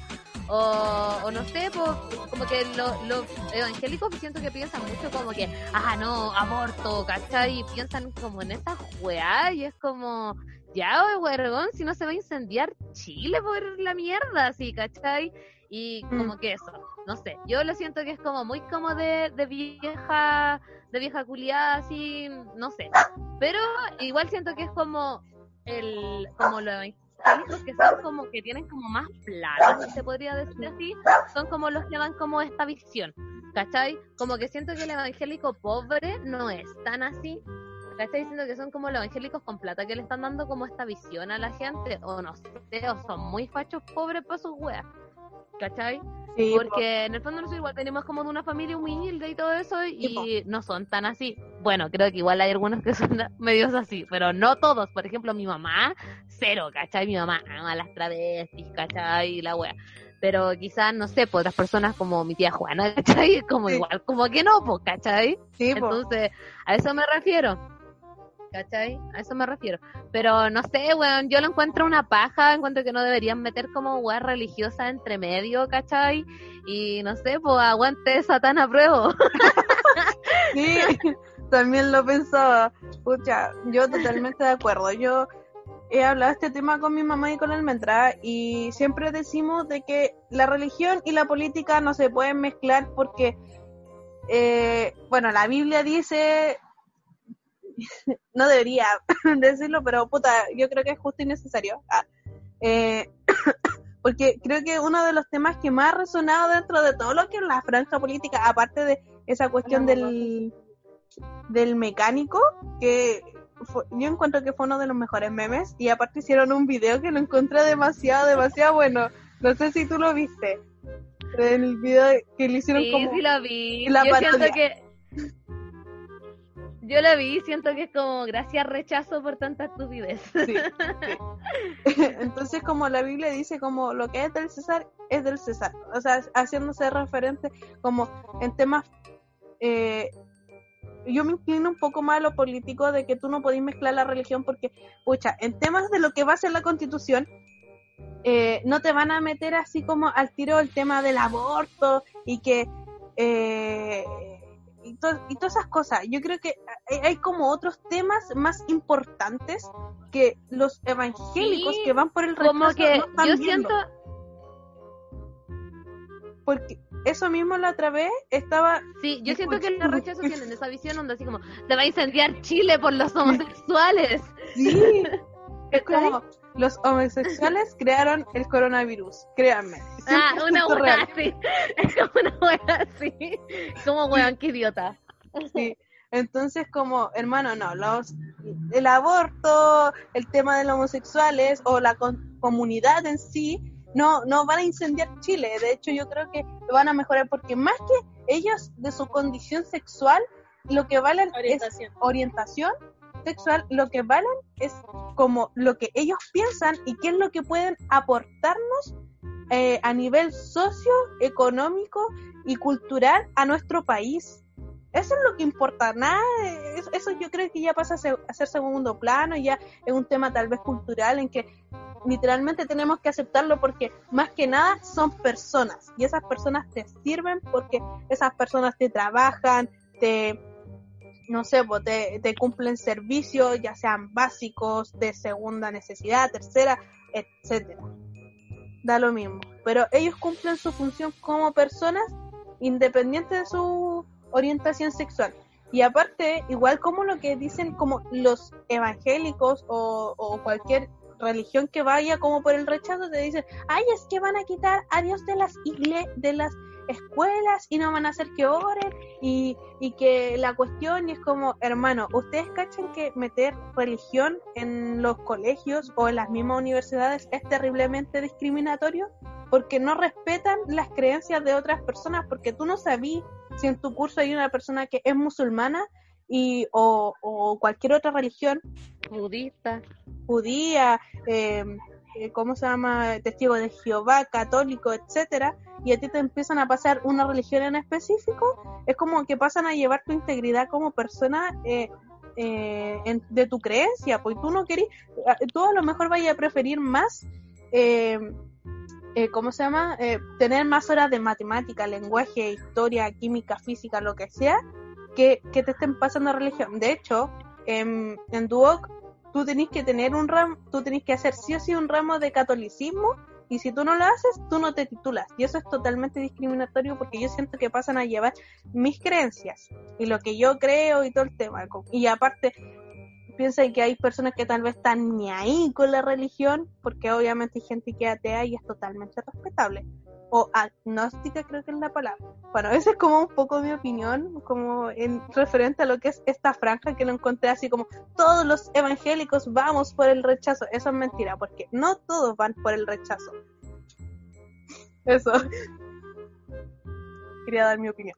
O, o no sé, pues, como que lo- los evangélicos siento que piensan mucho como que, ah, no, aborto, ¿cachai? Y piensan como en esa weá y es como, ya, huevón, si no se va a incendiar Chile por la mierda, así, ¿cachai? Y como que eso, no sé, yo lo siento que es como muy como de, de vieja, de vieja culiada, así, no sé. Pero igual siento que es como el, como lo que son como que tienen como más plata, si se podría decir así, son como los que dan como esta visión, ¿cachai? Como que siento que el evangélico pobre no es tan así, ¿cachai? Diciendo que son como los evangélicos con plata que le están dando como esta visión a la gente, o no sé, o son muy fachos pobres para sus weas, ¿cachai? Sí, Porque en el fondo nosotros igual tenemos como de una familia humilde y todo eso y no son tan así. Bueno, creo que igual hay algunos que son medios así, pero no todos. Por ejemplo, mi mamá, cero, ¿cachai? Mi mamá ama las travestis, ¿cachai? La wea. Pero quizás, no sé, pues otras personas como mi tía Juana, ¿cachai? Como Sí. igual, como que no, pues, ¿cachai? sí, po. Entonces, a eso me refiero. ¿Cachai? A eso me refiero. Pero no sé, weón, yo lo encuentro una paja, encuentro que no deberían meter como weá religiosa entre medio, ¿cachai? Y no sé, pues aguante Satán a prueba. Sí, también lo pensaba. Pucha, yo totalmente de acuerdo. Yo he hablado de este tema con mi mamá y con Almendra y siempre decimos de que la religión y la política no se pueden mezclar porque, eh, bueno, la Biblia dice, no debería decirlo, pero puta, yo creo que es justo y necesario. Ah, eh, porque creo que uno de los temas que más ha resonado dentro de todo lo que es la franja política, aparte de esa cuestión del, del mecánico, que fue- yo encuentro que fue uno de los mejores memes, y aparte hicieron un video que lo encontré demasiado, demasiado bueno. No sé si tú lo viste. El video que le hicieron Sí, como... sí lo vi. la yo siento que... Yo lo vi, siento que es como gracias rechazo por tanta estupidez. Sí, sí. Entonces, como la Biblia dice, como lo que es del César es del César. O sea, haciéndose referente como en temas... eh, yo me inclino un poco más a lo político de que tú no podés mezclar la religión porque, pucha, en temas de lo que va a ser la constitución, eh, no te van a meter así como al tiro el tema del aborto y que... eh, y, to- y todas esas cosas. Yo creo que hay, como otros temas más importantes que los evangélicos Sí, que van por el Como rechazo que no están yo viendo. siento... Porque eso mismo la otra vez estaba... Sí, yo siento que los rechazos tienen esa visión donde así como se va a incendiar Chile por los homosexuales. Sí, es como los homosexuales crearon el coronavirus, créanme. Ah, 100% una hueá así. Es como una hueá así. Como weón, qué idiota. Sí. Entonces, como, hermano, no, los, el aborto, el tema de los homosexuales o la con- comunidad en sí, no, no van a incendiar Chile. De hecho, yo creo que lo van a mejorar porque más que ellos de su condición sexual, lo que valen es Orientación. orientación sexual, lo que valen es como lo que ellos piensan y qué es lo que pueden aportarnos eh, a nivel socioeconómico y cultural a nuestro país. Eso es lo que importa, nada, es- eso yo creo que ya pasa a ser segundo plano, ya es un tema tal vez cultural en que literalmente tenemos que aceptarlo porque más que nada son personas y esas personas te sirven porque esas personas te trabajan, te, no sé, te, te cumplen servicios, ya sean básicos, de segunda necesidad, tercera, etcétera. Da lo mismo. Pero ellos cumplen su función como personas independiente de su orientación sexual. Y aparte, igual como lo que dicen como los evangélicos o cualquier religión que vaya como por el rechazo, te dicen, ay, es que van a quitar a Dios de las de las escuelas y no van a hacer que oren y, y que la cuestión es como, hermano, ¿ustedes cachan que meter religión en los colegios o en las mismas universidades es terriblemente discriminatorio? Porque no respetan las creencias de otras personas, porque tú no sabías si en tu curso hay una persona que es musulmana y o cualquier otra religión Budista. judía, eh, eh, ¿cómo se llama? Testigo de Jehová, católico, etcétera, y a ti te empiezan a pasar una religión en específico, es como que pasan a llevar tu integridad como persona eh, eh, de tu creencia, pues tú no querís, tú a lo mejor vayas a preferir más, eh, eh, ¿cómo se llama? Eh, tener más horas de matemática, lenguaje, historia, química, física, lo que sea, que, que te estén pasando religión. De hecho, en, en Duoc tú tenés que tener un ramo, tú tenés que hacer sí o sí un ramo de catolicismo y si tú no lo haces, tú no te titulas. Y eso es totalmente discriminatorio porque yo siento que pasan a llevar mis creencias y lo que yo creo y todo el tema. Y aparte, piensa que hay personas que tal vez están ni ahí con la religión, porque obviamente hay gente que atea y es totalmente respetable. O agnóstica creo que es la palabra. Bueno, esa es como un poco mi opinión, como en referente a lo que es esta franja que lo encontré así como todos los evangélicos vamos por el rechazo. Eso es mentira, porque no todos van por el rechazo. Eso. Quería dar mi opinión.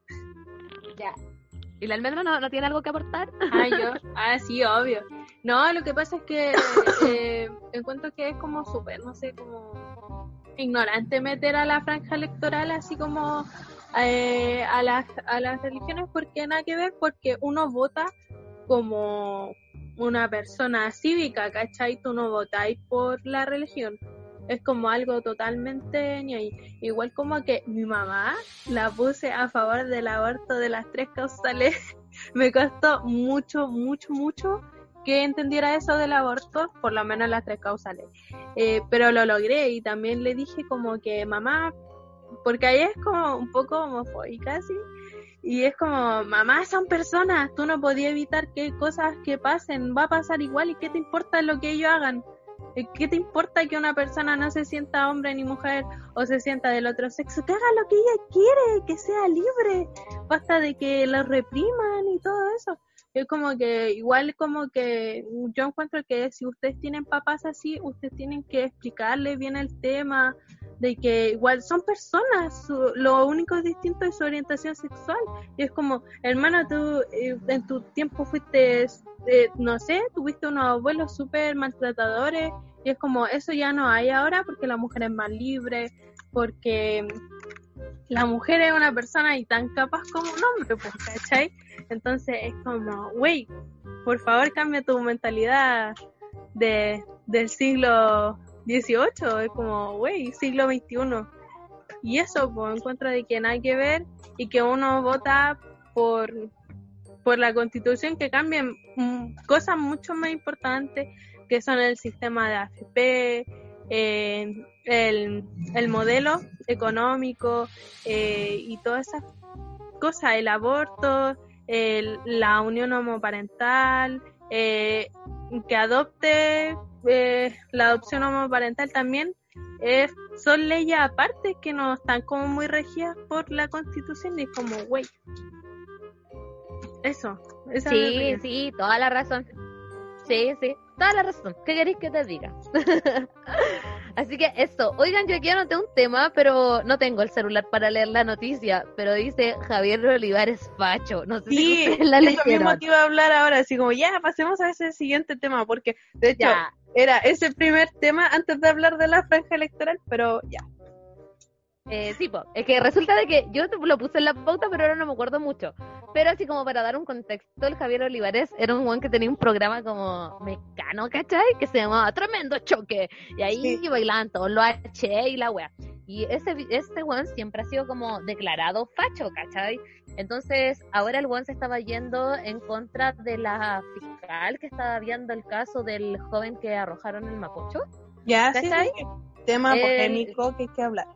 Ya. ¿Y la almendra no, no tiene algo que aportar? Ah, yo. Ah, sí, obvio. No, lo que pasa es que eh, encuentro que es como súper, no sé, como ignorante meter a la franja electoral así como eh, a, las, a las religiones porque nada que ver, porque uno vota como una persona cívica, ¿cachai? Tú no votáis por la religión. Es como algo totalmente ahí. Igual como que mi mamá la puse a favor del aborto de las tres causales. Me costó mucho, mucho, mucho que entendiera eso del aborto, por lo menos las tres causales. Eh, pero lo logré y también le dije como que mamá, porque ahí es como un poco homofóbica, ¿sí? Y es como, mamá, son personas, tú no podías evitar que cosas que pasen, va a pasar igual y qué te importa lo que ellos hagan. Eh, ¿Qué te importa que una persona no se sienta hombre ni mujer o se sienta del otro sexo? Que haga lo que ella quiere, que sea libre, basta de que lo repriman y todo eso. Es como que, igual como que yo encuentro que si ustedes tienen papás así, ustedes tienen que explicarles bien el tema, de que igual son personas, su- lo único distinto es su orientación sexual. Y es como, hermana, tú eh, en tu tiempo fuiste, eh, no sé, tuviste unos abuelos súper maltratadores, y es como, eso ya no hay ahora porque la mujer es más libre, porque la mujer es una persona y tan capaz como un hombre, pues, ¿cachai? Entonces es como, wey, por favor cambia tu mentalidad de, del siglo XVIII, es como, wey, siglo XXI. Y eso, pues, en contra de que nada que ver y que uno vota por, por la constitución que cambien mm, cosas mucho más importantes que son el sistema de AFP, eh, el, el modelo económico eh, y todas esas cosas, el aborto, el- la unión homoparental, eh, que adopte eh, la adopción homoparental también, eh, son leyes aparte que no están como muy regidas por la constitución y es como, güey. Eso. esa Sí, sí, toda la razón. Sí, sí, toda la razón. ¿Qué queréis que te diga? Así que eso. Oigan, yo aquí anoté un tema, pero no tengo el celular para leer la noticia. Pero dice Javier Olivares Facho. No sé si Sí, ustedes la eso mismo leyeron. te iba a hablar ahora, así como ya, pasemos a ese siguiente tema, porque de hecho Ya. era ese primer tema antes de hablar de la franja electoral, pero ya. Eh, sí, po. es que resulta de que yo te- lo puse en la pauta, pero ahora no me acuerdo mucho. Pero así como para dar un contexto, el Javier Olivares era un buen que tenía un programa como mecano, ¿cachai? Que se llamaba Tremendo Choque. Y ahí Sí. bailaban todos los H y la wea. Y ese, ese weón siempre ha sido como declarado facho, ¿cachai? Entonces, ahora el weón se estaba yendo en contra de la fiscal que estaba viendo el caso del joven que arrojaron el Mapocho. Ya, sí, ¿Cachai? sí. Tema polémico que hay que hablar.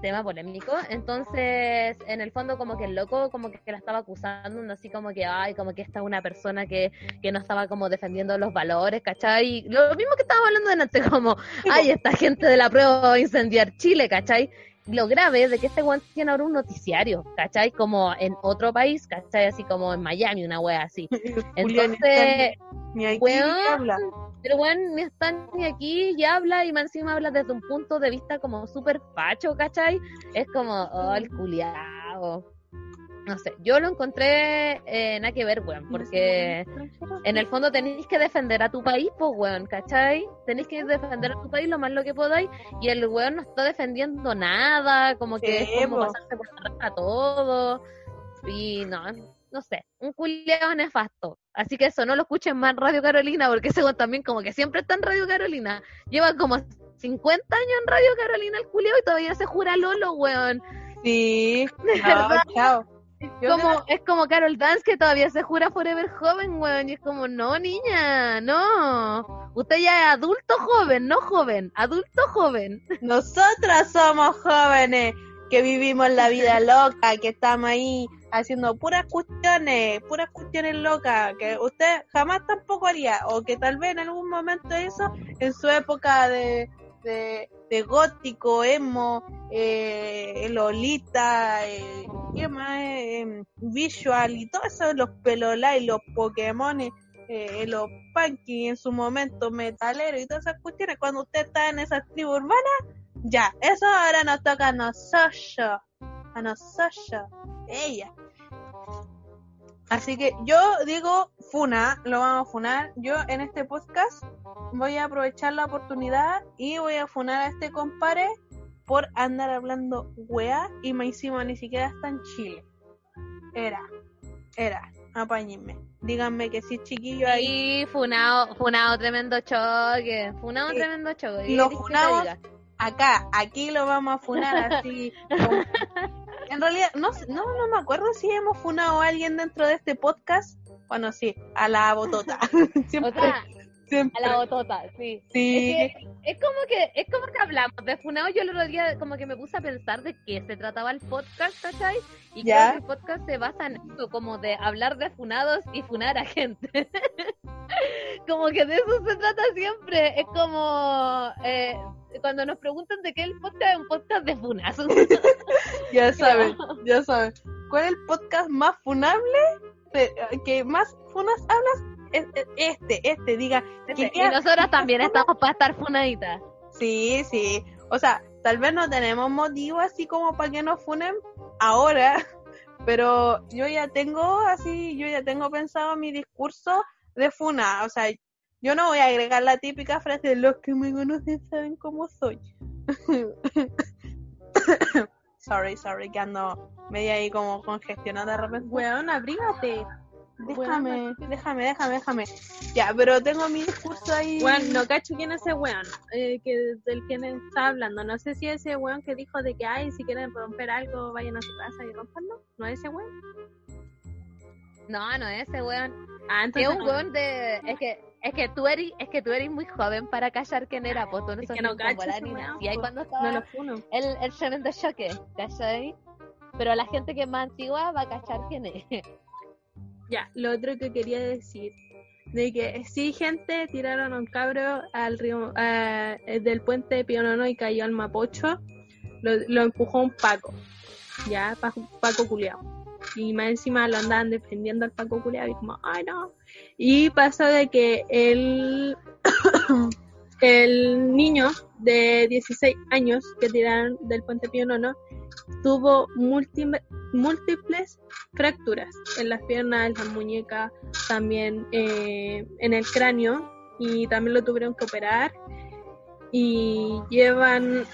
Tema polémico. Entonces, en el fondo, como que el loco, como que la estaba acusando, así como que, ay, como que esta es una persona que, que no estaba como defendiendo los valores, ¿cachai? Lo mismo que estábamos hablando delante, como, ay, esta gente de la prueba va a incendiar Chile, ¿cachai? Lo grave es de que este weón tiene ahora un noticiario, ¿cachai? Como en otro país, ¿cachai? Así como en Miami, una wea así. Entonces, Ni aquí weón, ni habla. Pero bueno, ni está ni aquí y habla y más encima habla desde un punto de vista como súper facho, ¿cachai? Es como, oh, el culiao. No sé, yo lo encontré eh, nada que ver, weón, porque en el fondo tenéis que defender a tu país, pues, weón, ¿cachai? Tenéis que defender a tu país lo más lo que podáis y el weón no está defendiendo nada, como que Sí, es como pasarse por la raja todo y no, no sé, un culiao nefasto. Así que eso, no lo escuchen más en Radio Carolina, porque ese también como que siempre está en Radio Carolina. Lleva como 50 años en Radio Carolina el culiao y todavía se jura Lolo, weón. Sí, De chao, verdad. chao. Yo Como, es como Carol Dance que todavía se jura forever joven, weón. Y es como, no, niña, no. Usted ya es adulto joven, no joven, adulto joven. Nosotras somos jóvenes que vivimos la vida loca, que estamos ahí haciendo puras cuestiones, puras cuestiones locas, que usted jamás tampoco haría, o que tal vez en algún momento hizo en su época de, de, gótico, emo, eh, Lolita, eh, ¿qué más? Eh, visual y todo eso, los pelolai, los Pokémon, eh, los punky en su momento metalero y todas esas cuestiones, cuando usted está en esas tribus urbanas, ya, eso ahora nos toca a nosotros, a nosotros, ella. Así que yo digo, Funa, lo vamos a funar. Yo en este podcast voy a aprovechar la oportunidad y voy a funar a este compare por andar hablando weá y me encima ni siquiera está en Chile. Era, era, apáñenme. Díganme que sí, chiquillo ahí. Y funado, funado tremendo choque. Funado Sí. tremendo choque. Lo ¿Qué querés que te funamos acá, aquí lo vamos a funar así. como- En realidad, no, no, no me acuerdo si hemos funado a alguien dentro de este podcast. Bueno, sí, a la botota. siempre, siempre. a la botota, sí. Sí, Es, que, es como que es como que hablamos de Funado. Yo el otro día como que me puse a pensar de qué se trataba el podcast, ¿cachai? Y Ya. creo que el podcast se basa en eso, como de hablar de funados y funar a gente. como que de eso se trata siempre. Es como eh, cuando nos preguntan de qué es el podcast, es un podcast de funas. ya saben, ya saben. ¿Cuál es el podcast más funable? De- que más funas hablas? Es- es Este, este, diga. que y nosotras también estamos para estar funaditas. Sí, sí. O sea, tal vez no tenemos motivo así como para que nos funen ahora, pero yo ya tengo así, yo ya tengo pensado mi discurso de funa. O sea, yo no voy a agregar la típica frase de los que me conocen saben cómo soy. sorry, sorry, que ando media ahí como congestionada de repente. Weón, abrígate. Déjame, déjame, déjame, déjame. Ya, pero tengo mi discurso ahí. Weón, no cacho quién es ese weón eh, que, del que está hablando. No sé si ese weón que dijo de que, ay, si quieren romper algo, vayan a su casa y rompanlo. ¿No es ese weón? No, no es ese weón. Ah, entonces es un weón de. Es que, es que tú eres, es que tú eres muy joven para callar quién era, pues tú no sos que no. Y ahí cuando no estaba lo funo. el, el tremendo choque, ¿cachai? Pero la gente que es más antigua va a cachar quién es. Ya, lo otro que quería decir, de que sí, gente, tiraron a un cabro al río, ah, del puente de Pionono y cayó al Mapocho, lo, lo empujó un Paco, ya, Paco, Paco culiao. Y más encima lo andaban defendiendo al Paco culiao y como, ay no. Y pasó de que el, el niño de 16 años que tiraron del puente Pionono tuvo múltiples fracturas en las piernas, en las muñecas, también eh, en el cráneo y también lo tuvieron que operar. Y llevan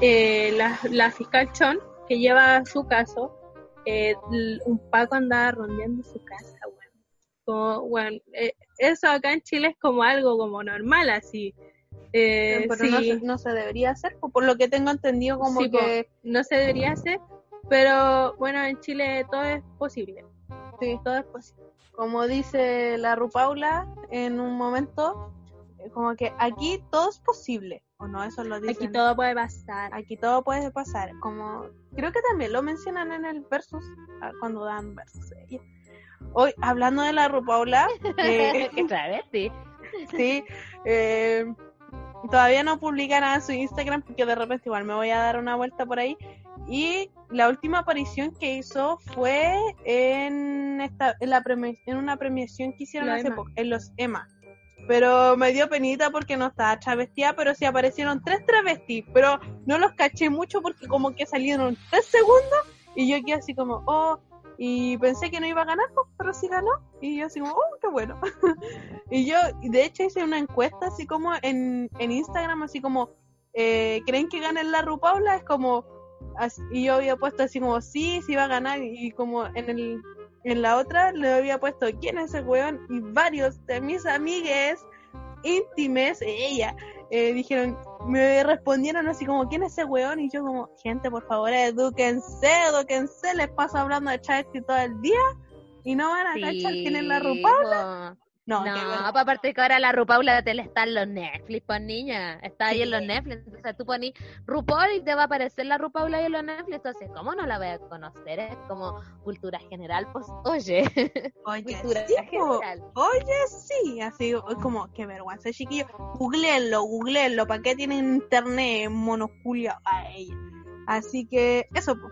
eh, la, la fiscal Chon que lleva su caso eh, un Paco andaba rondeando su casa bueno eh, eso acá en Chile es como algo como normal así Eh, pero no, sí, se- no se debería hacer, po, por lo que tengo entendido como Sí, que no se debería hacer, pero bueno, en Chile todo es posible. sí, Todo es posible. como dice la Rupaula en un momento, eh, como que aquí todo es posible, o no, eso lo dicen. Aquí todo puede pasar. Aquí todo puede pasar, como creo que también lo mencionan en el versus ah, cuando dan versus. Hoy hablando de la Rupaula, eh, sí, eh, todavía no publica nada en su Instagram porque de repente igual me voy a dar una vuelta por ahí. Y la última aparición que hizo fue en esta en la premi- en una premiación que hicieron hace poco, en los Emma. Pero me dio penita porque no estaba travestida, pero sí aparecieron tres travestis, pero no los caché mucho porque como que salieron tres segundos y yo quedé así como, oh, y pensé que no iba a ganar, pues, pero sí ganó. Y yo así como, oh, qué bueno. y yo, de hecho, hice una encuesta así como en, en Instagram, así como, eh, ¿creen que gane la Rupaula? Es como, y yo había puesto así como, sí, sí va a ganar. Y como en el en la otra le había puesto, ¿quién es ese weón? Y varios de mis amigues íntimes, ella, eh, dijeron, me respondieron así como, ¿quién es ese weón? Y yo como, gente, por favor, edúquense, edúquense, les paso hablando de Chávez todo el día y no van a cachar quién es la Rupaula. No, No, vergüenza. pa' aparte que ahora la RuPaula de tele está en los Netflix, pues niña. Está ahí en los. Netflix. Entonces tú pones RuPaul y te va a aparecer la RuPaula ahí en los Netflix. Entonces, ¿cómo no la voy a conocer? Es como cultura general, pues, oye, Oye, cultura sí, general. Oye, sí, así como, qué vergüenza, chiquillo. Googleenlo, googleenlo, ¿para qué tienen internet, monoculio a ella? Así que, eso, po.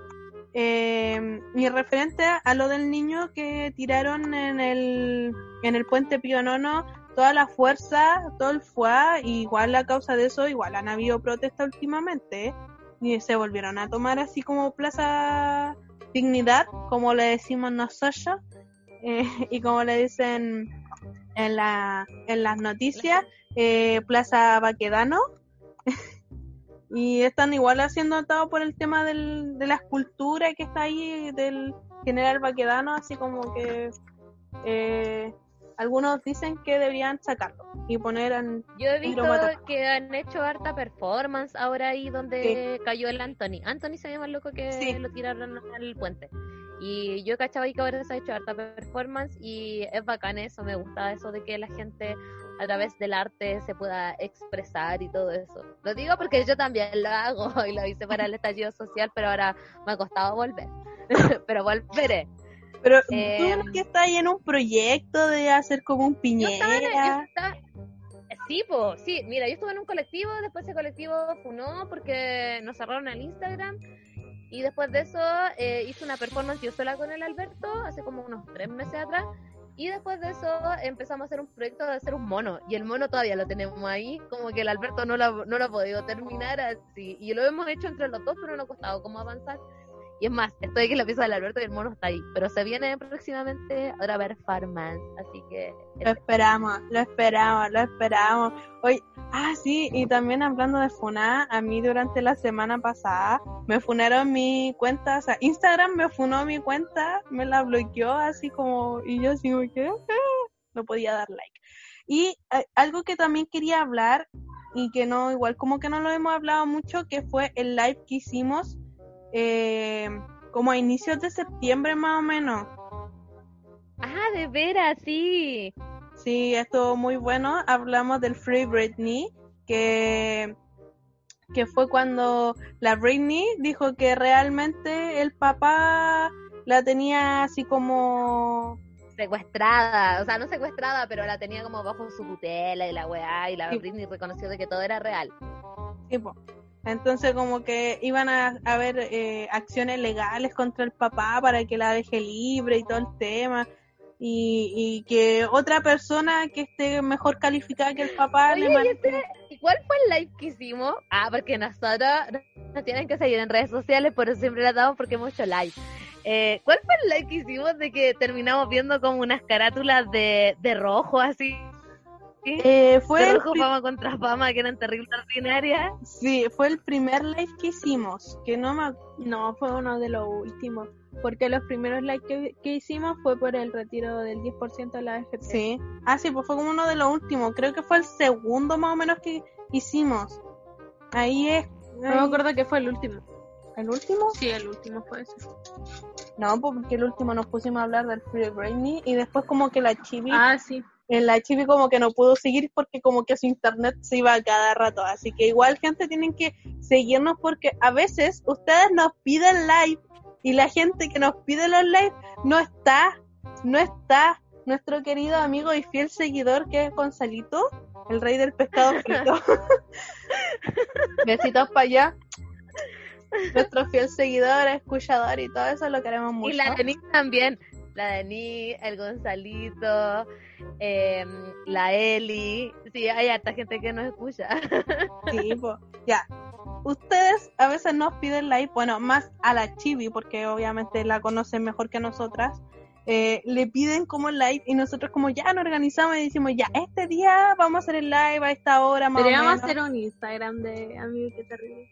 Eh, mi referente a lo del niño que tiraron en el, en el puente Pío Nono, toda la fuerza, todo el fuá, igual a causa de eso, igual han habido protestas últimamente, y se volvieron a tomar así como Plaza Dignidad, como le decimos nosotros, eh, y como le dicen en, la, en las noticias, eh, Plaza Baquedano. y están igual haciendo todo por el tema del, de la escultura que está ahí del general Baquedano, así como que eh, algunos dicen que deberían sacarlo y poner en... Yo he visto que han hecho harta performance ahora ahí donde cayó el Anthony. Anthony se llama el loco que Sí. lo tiraron al puente. Y yo cachaba ahí que ahora se ha hecho harta performance y es bacán eso, me gusta eso de que la gente a través del arte se pueda expresar y todo eso. Lo digo porque yo también lo hago y lo hice para el estallido social, pero ahora me ha costado volver. pero volveré. Pero Eh, tú que estás ahí en un proyecto de hacer como un piñera. Sí, po, sí, mira, yo estuve en un colectivo, después ese colectivo funó porque nos cerraron el Instagram y después de eso eh, hice una performance yo sola con el Alberto hace como unos tres meses atrás y después de eso empezamos a hacer un proyecto de hacer un mono y el mono todavía lo tenemos ahí, como que el Alberto no lo, no lo ha podido terminar así. Y lo hemos hecho entre los dos pero no ha costado como avanzar y es más, estoy aquí en la pieza del Alberto y el mono está ahí, pero se viene próximamente otra performance, así que Lo esperamos, lo esperamos, lo esperamos. Hoy, ah, sí, y también hablando de funar, a mí durante la semana pasada me funaron mi cuenta, o sea, Instagram me funó mi cuenta, me la bloqueó así como, y yo así que ah, no podía dar like. Y eh, algo que también quería hablar, y que no, igual como que no lo hemos hablado mucho, que fue el live que hicimos eh, como a inicios de septiembre más o menos. Ah, de veras, sí. Sí, estuvo muy bueno. Hablamos del Free Britney, que, que fue cuando la Britney dijo que realmente el papá la tenía así como... Secuestrada, o sea, no secuestrada, pero la tenía como bajo su tutela y la weá, y la Sí. Britney reconoció de que todo era real. sí, po. Entonces como que iban a haber eh, acciones legales contra el papá para que la deje libre y todo el tema. Y, y que otra persona que esté mejor calificada que el papá Oye, le ¿y mande- ese- ¿y cuál fue el live que hicimos? Ah, porque nosotros nos tienen que seguir en redes sociales, por eso siempre la damos porque hemos hecho live. Eh, ¿Cuál fue el live que hicimos de que terminamos viendo como unas carátulas de, de rojo así? Eh, fue de el rojo pri- fama contra fama, que eran terrible ordinarias. Sí, fue el primer live que hicimos, que no me No, fue uno de los últimos. Porque los primeros likes que, que hicimos fue por el retiro del 10% de la FP. Sí. Ah, sí, pues fue como uno de los últimos. Creo que fue el segundo más o menos que, hicimos. Ahí es. No me acuerdo que fue el último. ¿El último? Sí, el último fue ese. No, pues, porque el último nos pusimos a hablar del Free Britney y después como que la chibi, Ah, sí. En la chibi como que no pudo seguir porque como que su internet se iba a cada rato. Así que igual gente tienen que seguirnos porque a veces ustedes nos piden live y la gente que nos pide los live no está, no está. Nuestro querido amigo y fiel seguidor que es Gonzalito, el rey del pescado frito. Besitos para allá. Nuestro fiel seguidor, escuchador y todo eso lo queremos mucho. Y la Denise también. La Denise, el Gonzalito, em, la Eli. Sí, hay harta gente que nos escucha. Sí, ya. Ustedes a veces nos piden like, bueno, más a la Chibi, porque obviamente la conocen mejor que nosotras. Eh, le piden como live y nosotros como ya nos organizamos y decimos ya, este día vamos a hacer el live a esta hora más o Deberíamos menos. hacer un Instagram de amigo que terrible.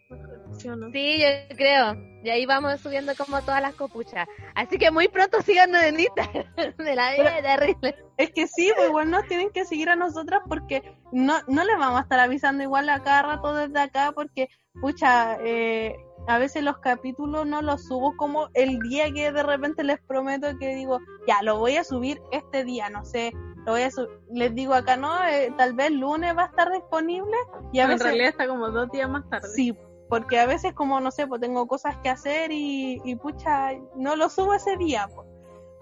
¿Sí o no? Sí, yo creo. Y ahí vamos subiendo como todas las copuchas. Así que muy pronto síganos en Instagram. De la vida terrible. Es que sí, pues igual nos tienen que seguir a nosotras porque no, no les vamos a estar avisando igual a cada rato desde acá porque, pucha, eh, a veces los capítulos no los subo como el día que de repente les prometo que digo, ya, lo voy a subir este día, no sé, lo voy a les digo acá, no, Eh, tal vez lunes va a estar disponible y a en veces... realidad está como dos días más tarde. Sí, porque a veces como, no sé, pues tengo cosas que hacer y, y pucha, no lo subo ese día. pues.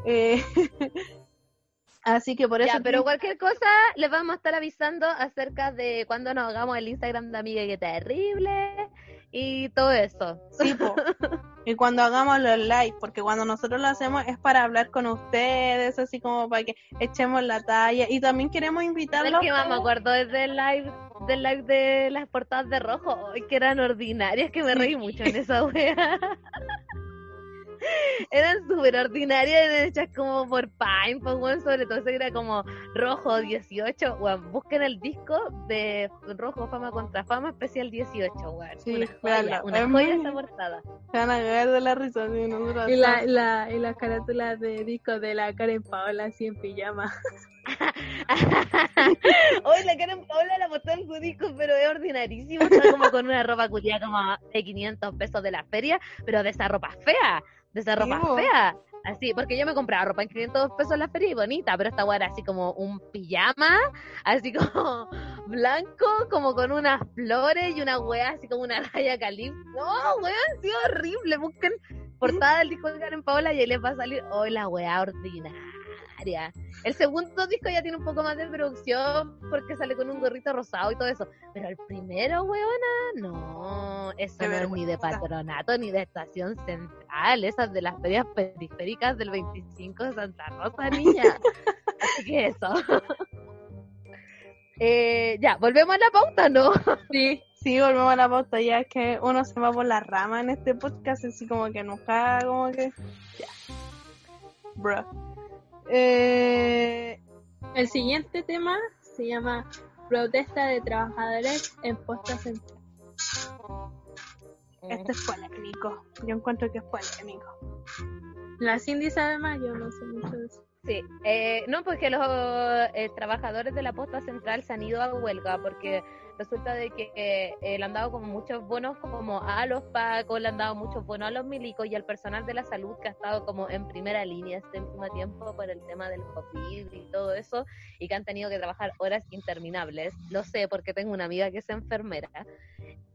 Eh, así que por eso... Ya, pero cualquier cosa les vamos a estar avisando acerca de cuando nos hagamos el Instagram de Amiga que terrible y todo eso. Sí, po. Y cuando hagamos los live, porque cuando nosotros lo hacemos es para hablar con ustedes, así como para que echemos la talla. Y también queremos ¿Sabes invitarlos. qué más me acuerdo desde el live, del live de las portadas de rojo? Que eran ordinarias, que me reí mucho en esa wea. eran súper ordinarias, eran hechas como por Pine, pues bueno, sobre todo ese era como rojo 18, weón, busquen el disco de rojo fama contra fama especial 18, weón. Sí, una joya, una es joya muy- esa portada. Se van a caer de la risa. sí, nosotros Y la, la, y las carátulas de disco de la Karen Paola así en pijama. Hoy la Karen Paola la botó en su disco, pero es ordinarísimo. Está como con una ropa culiada como de 500 pesos de la feria, pero de esa ropa fea, de esa ropa fea. Así, porque yo me compraba ropa en 500 pesos en la feria y bonita, pero esta weá era así como un pijama, así como blanco, como con unas flores y una weá así como una raya calipso. No, weá, sí, horrible. Busquen portada del disco de Karen Paola y ahí les va a salir hoy la weá ordinaria. El segundo disco ya tiene un poco más de producción porque sale con un gorrito rosado y todo eso. Pero el primero, weona, no. Eso Qué no es ni de patronato ni de estación central. Esas de las ferias periféricas del 25 de Santa Rosa, niña. Así que eso. Eh, ya, volvemos a la pauta, ¿no? Sí. Sí, volvemos a la pauta ya es que uno se va por la rama en este podcast, así como que nunca, como que. Ya. Bro. Eh, El siguiente tema se llama Protesta de trabajadores en Posta Central. este es polémico. Yo encuentro que es polémico. La Cindy sabe más, yo no sé mucho de eso. Sí, eh, no, porque los eh, trabajadores de la posta central se han ido a huelga porque resulta de que eh, le han dado como muchos bonos como a los pacos, le han dado muchos bonos a los milicos y al personal de la salud que ha estado como en primera línea este último tiempo por el tema del COVID y todo eso y que han tenido que trabajar horas interminables. Lo sé porque tengo una amiga que es enfermera.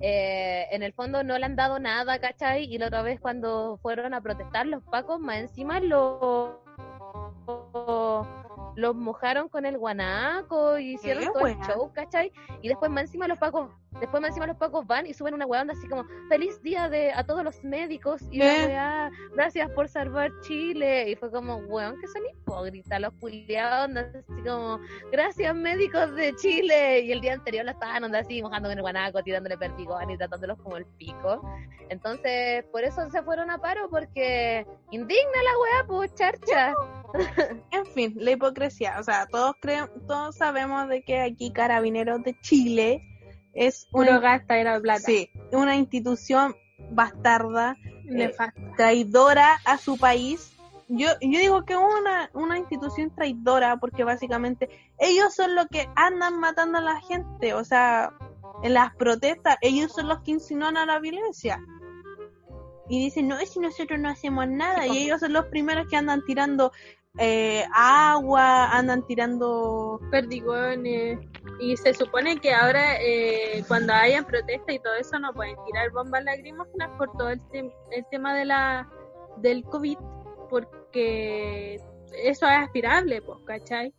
Eh, en el fondo no le han dado nada, ¿cachai? Y la otra vez cuando fueron a protestar los pacos, más encima lo los mojaron con el guanaco y hicieron ¿Qué todo el show, ¿cachai? Y después más encima los pacos, después encima los pacos van y suben una weá onda así como feliz día de a todos los médicos y ¿Qué? weá, gracias por salvar Chile. Y fue como, weón, que son hipócritas los culiados, onda así como, gracias médicos de Chile. Y el día anterior la estaban onda así mojando con el guanaco, tirándole perdigón y tratándolos como el pico. Entonces, por eso se fueron a paro, porque indigna la weá, pues charcha. En fin, la hipocresía. O sea, todos creen, todos sabemos de que aquí Carabineros de Chile es una, gasta era plata. sí, una institución bastarda, Nefasta. traidora a su país. Yo, yo digo que una, una institución traidora porque básicamente ellos son los que andan matando a la gente. O sea, en las protestas, ellos son los que insinúan a la violencia. Y dicen, no, es si nosotros no hacemos nada. Sí, y ellos son los primeros que andan tirando eh, agua, andan tirando... perdigones. Y se supone que ahora, eh, cuando hayan protesta y todo eso, no pueden tirar bombas lacrimógenas por todo el, el tema de la del COVID, porque eso es aspirable, pues, ¿cachai?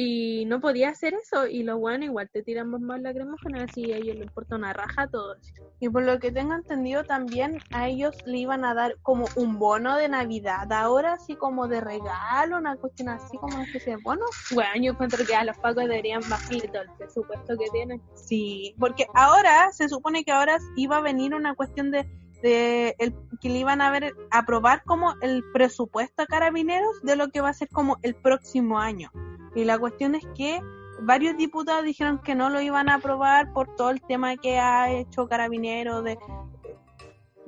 Y no podía hacer eso, y los buenos igual te tiran bombas lacrimógenas y a ellos les importa una raja a todos. Y por lo que tengo entendido también a ellos le iban a dar como un bono de Navidad, ahora así como de regalo, una cuestión así como una especie de bono. Bueno, yo encuentro que a los pacos deberían bajarle todo el presupuesto que tienen. Sí, porque ahora se supone que ahora iba a venir una cuestión de, de el, que le iban a ver aprobar como el presupuesto a carabineros de lo que va a ser como el próximo año. Y la cuestión es que varios diputados dijeron que no lo iban a aprobar por todo el tema que ha hecho carabineros de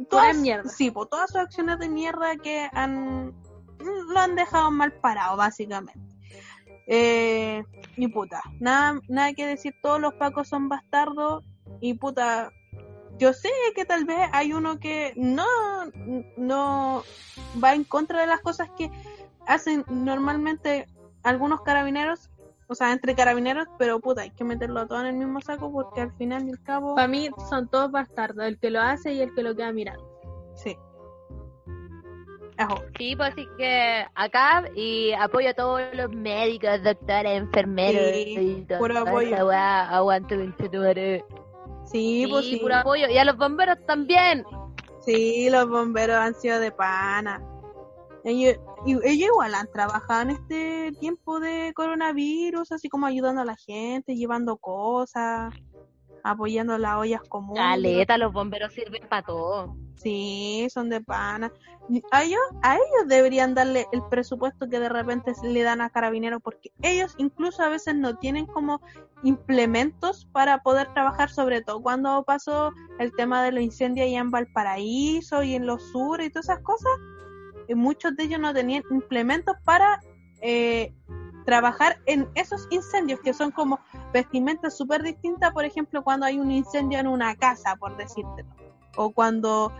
Pura mierda. Sí, por todas sus acciones de mierda que han lo han dejado mal parado básicamente. Eh, y puta, nada, nada que decir, todos los pacos son bastardos y puta, yo sé que tal vez hay uno que no, no va en contra de las cosas que hacen normalmente algunos carabineros, o sea, entre carabineros, pero puta, hay que meterlo todo en el mismo saco porque al final y al cabo, Para mí son todos bastardos, el que lo hace y el que lo queda mirando. sí. Ajo. Sí, pues así que acá y apoyo a todos los médicos, doctores, enfermeros Sí, y todo puro esa apoyo. aguante el madre. Sí, pues Sí, sí. puro apoyo. Y a los bomberos también. Sí, los bomberos han sido de pana. Ellos, igual han trabajado en este tiempo de coronavirus, así como ayudando a la gente, llevando cosas, apoyando las ollas comunes. Caleta, los bomberos sirven para todo. Sí, son de pana. A ellos, a ellos deberían darle el presupuesto que de repente le dan a carabineros, porque ellos incluso a veces no tienen como implementos para poder trabajar, sobre todo cuando pasó el tema de los incendios allá en Valparaíso y en los sur y todas esas cosas. Y muchos de ellos no tenían implementos para eh, trabajar en esos incendios, que son como vestimentas súper distintas, por ejemplo, cuando hay un incendio en una casa, por decírtelo. O cuando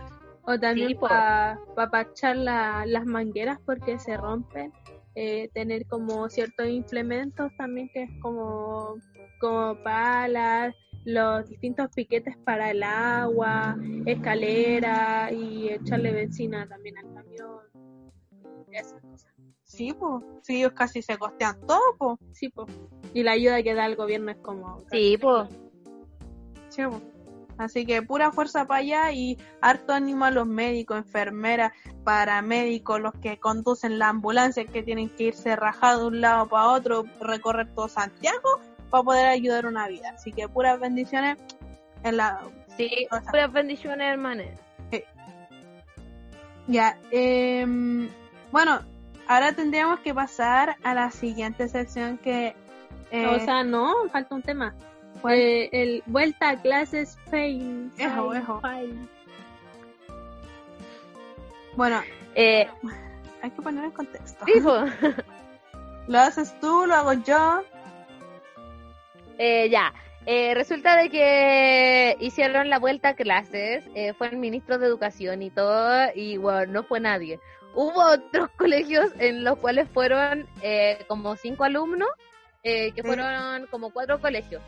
O también Sí, para parchar la- las mangueras porque se rompen. eh, tener como ciertos implementos también que es como, como palas, los distintos piquetes para el agua, escalera y echarle benzina también al camión. Esas cosas. Sí, pues, sí, ellos casi se costean todo, pues. Sí, po. Y la ayuda que da el gobierno es como... Sí, pues. Sí, po. Así que pura fuerza para allá y harto ánimo a los médicos, enfermeras, paramédicos, los que conducen la ambulancia, que tienen que irse rajados de un lado para otro, recorrer todo Santiago para poder ayudar una vida. Así que puras bendiciones en la... Sí, O sea- puras bendiciones, hermanos. Ya, em, bueno, ahora tendríamos que pasar a la siguiente sección que... eh, O sea, no, falta un tema. Eh, el vuelta a clases fail. Ejo, ejo. bueno, Eh, hay que poner en contexto. pues. Lo haces tú, lo hago yo. Eh, ya. Eh, resulta de que hicieron la vuelta a clases, eh, fue el ministro de Educación y todo, y bueno, no fue nadie. Hubo otros colegios en los cuales fueron eh, como cinco alumnos, eh, que fueron como cuatro colegios.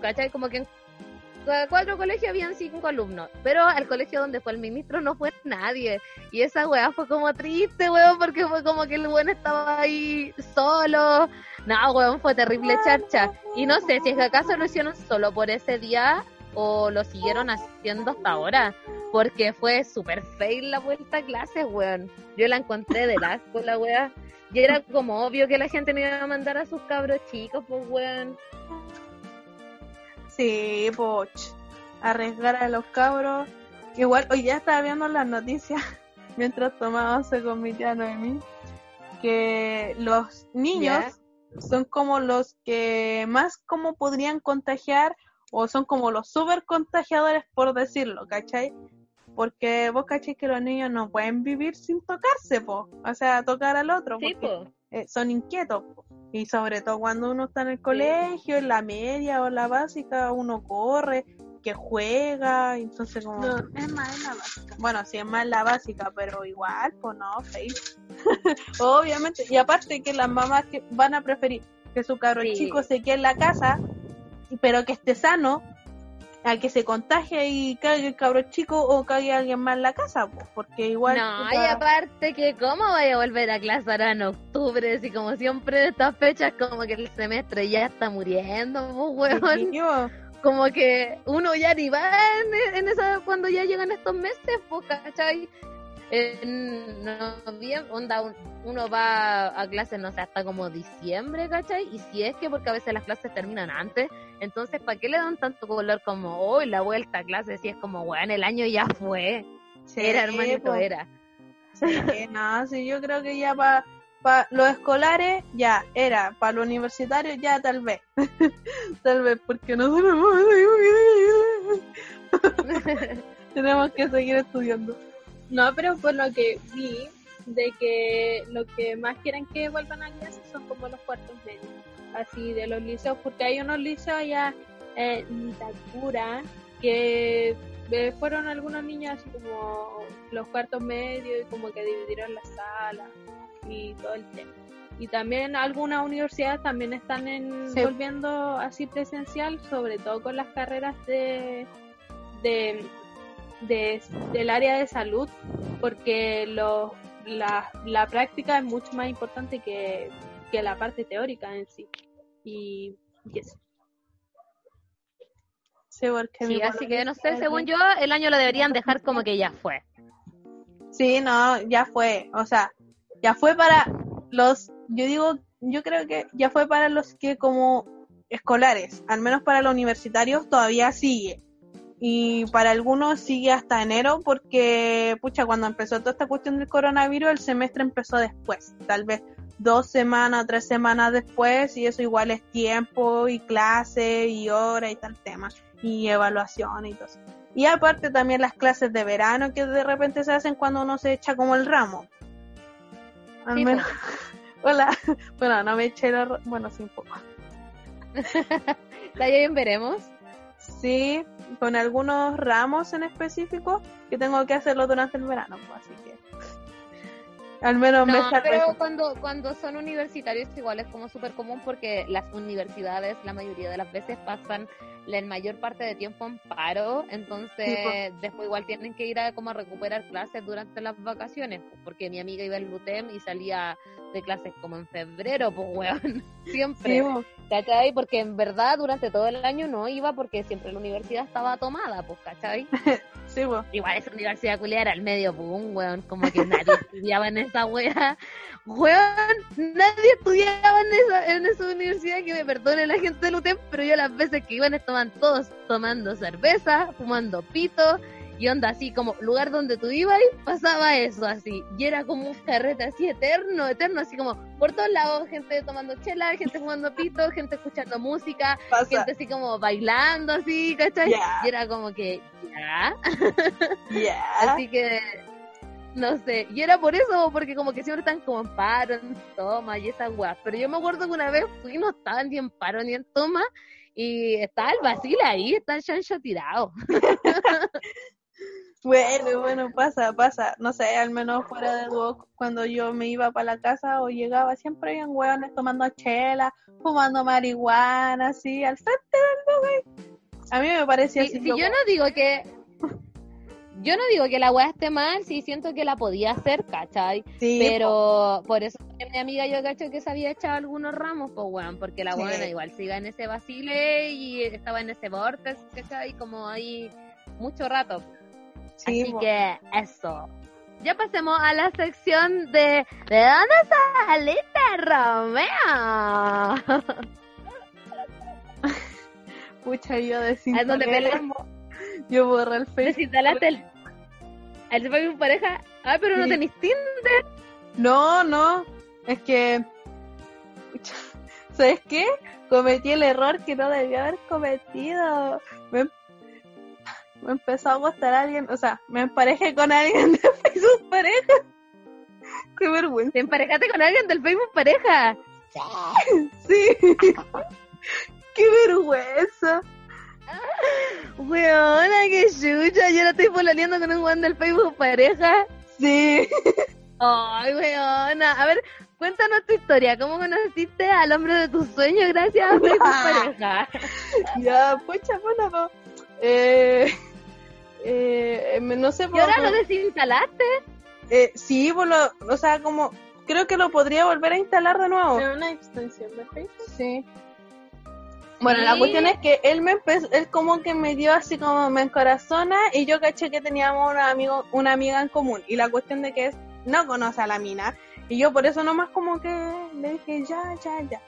¿Cachai? Como que en cuatro colegios habían cinco alumnos, pero al colegio donde fue el ministro no fue nadie. Y esa weá fue como triste, weón, porque fue como que el weón estaba ahí solo. No, weón, fue terrible charcha. Y no sé si es que acaso lo hicieron solo por ese día o lo siguieron haciendo hasta ahora. Porque fue súper fail la vuelta a clases, weón. Yo la encontré de asco, la weá. Y era como obvio que la gente no iba a mandar a sus cabros chicos, pues, weón. Sí, poch. Arriesgar a los cabros. Igual, hoy ya estaba viendo las noticias mientras tomaba once con mi tía Noemí. Que los niños son como los que más como podrían contagiar o son como los super contagiadores por decirlo, ¿cachai? Porque vos cachai que los niños no pueden vivir sin tocarse, po. O sea, tocar al otro. Sí, porque po. eh, son inquietos. po. Y sobre todo cuando uno está en el colegio, en la media o en la básica, uno corre, que juega, entonces como... No, es más en la básica. Bueno, sí es más la básica, pero igual, pues no, fake. Obviamente, y aparte que las mamás que van a preferir que su cabro Sí. chico se quede en la casa, pero que esté sano, a que se contagie y caiga el cabro chico o caiga alguien más en la casa, pues, porque igual... No, puta, y aparte que cómo vaya a volver a clase ahora en octubre, si como siempre de estas fechas como que el semestre ya está muriendo, pues, weón. Como que uno ya ni va en, en esa, cuando ya llegan estos meses, pues, ¿cachai? En noviembre, onda, un- uno va a clases, no sé, hasta como diciembre, ¿cachai? Y si es que porque a veces las clases terminan antes, entonces, ¿para qué le dan tanto color como hoy la vuelta a clases? Si es como, weón, el año ya fue. Sí, Era, hermanito, pues, era. sí, no, sí, yo creo que ya para los escolares, ya, era, para los universitarios, ya tal vez. tal vez, porque nosotros tenemos que seguir estudiando. No, pero por lo que vi, de que lo que más quieren que vuelvan a clases son como los cuartos medios, así de los liceos, porque hay unos liceos allá en Itacura que eh, fueron algunos niños así como los cuartos medios y como que dividieron la sala y todo el tema. Y también algunas universidades también están en, Sí. volviendo así presencial, sobre todo con las carreras de, de, de- del área de salud, porque lo, la, la práctica es mucho más importante que, que la parte teórica en sí. Y, y eso. Sí, Sí, así que no sé, según yo, el año lo deberían dejar como que ya fue. Sí, no, ya fue. O sea, ya fue para los, yo digo, yo creo que ya fue para los que como escolares, al menos para los universitarios todavía sigue. Y para algunos sigue hasta enero porque, pucha, cuando empezó toda esta cuestión del coronavirus, el semestre empezó después, tal vez dos semanas, tres semanas después, y eso igual es tiempo y clase y hora y tal tema, y evaluación y todo eso. Y aparte también las clases de verano que de repente se hacen cuando uno se echa como el ramo. Al Sí, menos- Hola. Bueno, no me eché el Bueno, sí, un poco. La bien veremos. Sí, con algunos ramos en específico que tengo que hacerlo durante el verano, pues, así que. Al menos me No, salvé pero eso. cuando, cuando son universitarios igual es como súper común porque las universidades la mayoría de las veces pasan la mayor parte de tiempo en paro, entonces Sí, po. después igual tienen que ir a como a recuperar clases durante las vacaciones, po, porque mi amiga iba al LUTEM y salía de clases como en febrero, pues weón, siempre. Sí. ¿Cachai? Porque en verdad durante todo el año no iba porque siempre la universidad estaba tomada, pues, ¿cachai? sí, bo. Igual esa universidad culiada era el medio boom, weón, como que nadie estudiaba en esa wea. Weón, nadie estudiaba en esa, en esa universidad, que me perdone la gente del UTEM, pero yo las veces que iban estaban todos tomando cerveza, fumando pito, y onda así como lugar donde tú ibas y pasaba eso así. Y era como un carrete así eterno, eterno, así como por todos lados, gente tomando chela, gente fumando pito, gente escuchando música, Pasa. gente así como bailando así, ¿cachai? Ya. Y era como que, ya, Ya. así que, no sé, y era por eso, porque como que siempre están como en paro, en toma y esas weas, pero yo me acuerdo que una vez fui, no estaban ni en paro ni en toma, y estaba el Basile ahí, está el chancho tirado. Bueno, bueno, pasa, pasa. No sé, al menos fuera de Duoc, cuando yo me iba para la casa o llegaba, siempre habían hueones tomando chela, fumando marihuana, así, al frente del. A mí me parecía Si, así. si yo no digo que... Yo no digo que la wea esté mal, sí siento que la podía hacer, ¿cachai? Sí, Pero por eso mi amiga yo cacho que se había echado algunos ramos, pues weón, porque la Sí. buena igual se iba en ese vacile y estaba en ese vortex, ¿cachai? Como ahí mucho rato. sí, Así po. que eso. Ya pasemos a la sección de ¿De dónde saliste, Romeo? Pucha, yo ¿A desinstalé, dónde peleamos? yo borré el Facebook. Desinstalaste el... ¿El Facebook pareja? Ah, pero no Sí. tenés Tinder. No, no, es que, ¿sabes qué? Cometí el error que no debía haber cometido. Me, me empezó a gustar alguien, o sea, me emparejé con alguien de Facebook pareja. Qué vergüenza. Te emparejaste con alguien del Facebook pareja. Sí. Qué vergüenza. Weona, qué chucha. Yo la estoy pololeando con un weón del Facebook pareja. Sí. Ay, weona. A ver, cuéntanos tu historia. ¿Cómo conociste al hombre de tus sueños gracias a Facebook pareja? Ya, pucha, bueno, po. Eh, eh, me- no sé ¿Y por ahora lo desinstalaste? eh, sí, lo- o sea, como creo que lo podría volver a instalar de nuevo. ¿Es una extensión de Facebook? Sí. Bueno, la Sí. cuestión es que él me empezó, él como que me dio así como me encorazona y yo caché que teníamos una amigo, una amiga en común y la cuestión de que es no conoce a la mina y yo por eso nomás como que le dije ya, ya, ya.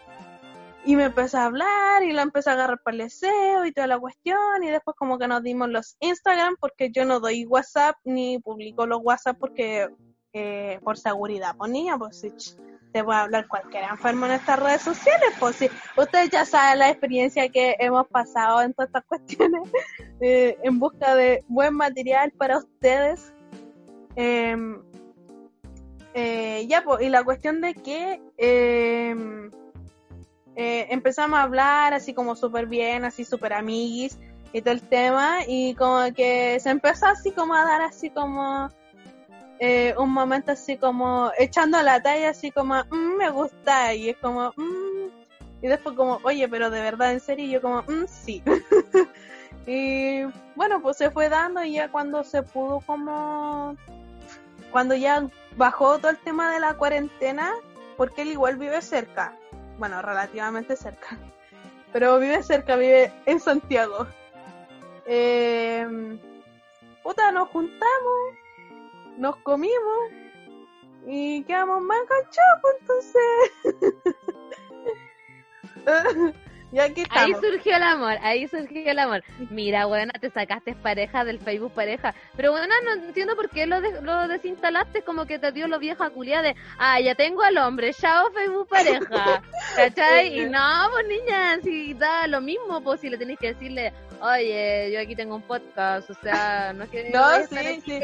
Y me empezó a hablar y la empecé a agarrar para el deseo y toda la cuestión y después como que nos dimos los Instagram porque yo no doy WhatsApp ni publico los WhatsApp porque eh, por seguridad, pues niña, pues te puede hablar cualquier enfermo en estas redes sociales, pues sí. Ustedes ya saben la experiencia que hemos pasado en todas estas cuestiones eh, en busca de buen material para ustedes. Eh, eh, ya, pues, y la cuestión de que eh, eh, empezamos a hablar así como súper bien, así súper amiguis y todo el tema, y como que se empezó así como a dar así como eh, un momento así como echando la talla, así como, "Mm, me gusta, y es como, "Mm", y después como, oye, pero de verdad, en serio, y yo como, "Mm, sí. y bueno, pues se fue dando y ya cuando se pudo como, cuando ya bajó todo el tema de la cuarentena, porque él igual vive cerca, bueno, relativamente cerca, pero vive cerca, vive en Santiago. Eh, puta, nos juntamos nos comimos y quedamos más enganchados, entonces. y aquí Ahí surgió el amor, ahí surgió el amor. Mira, buena, te sacaste pareja del Facebook pareja. Pero bueno, no entiendo por qué lo, de- lo desinstalaste, como que te dio lo vieja culia de, ah, ya tengo al hombre, chao Facebook pareja. ¿Cachai? Y no, pues niña, si da lo mismo, pues si le tenés que decirle, oye, yo aquí tengo un podcast, o sea, no es que No, sí, sí.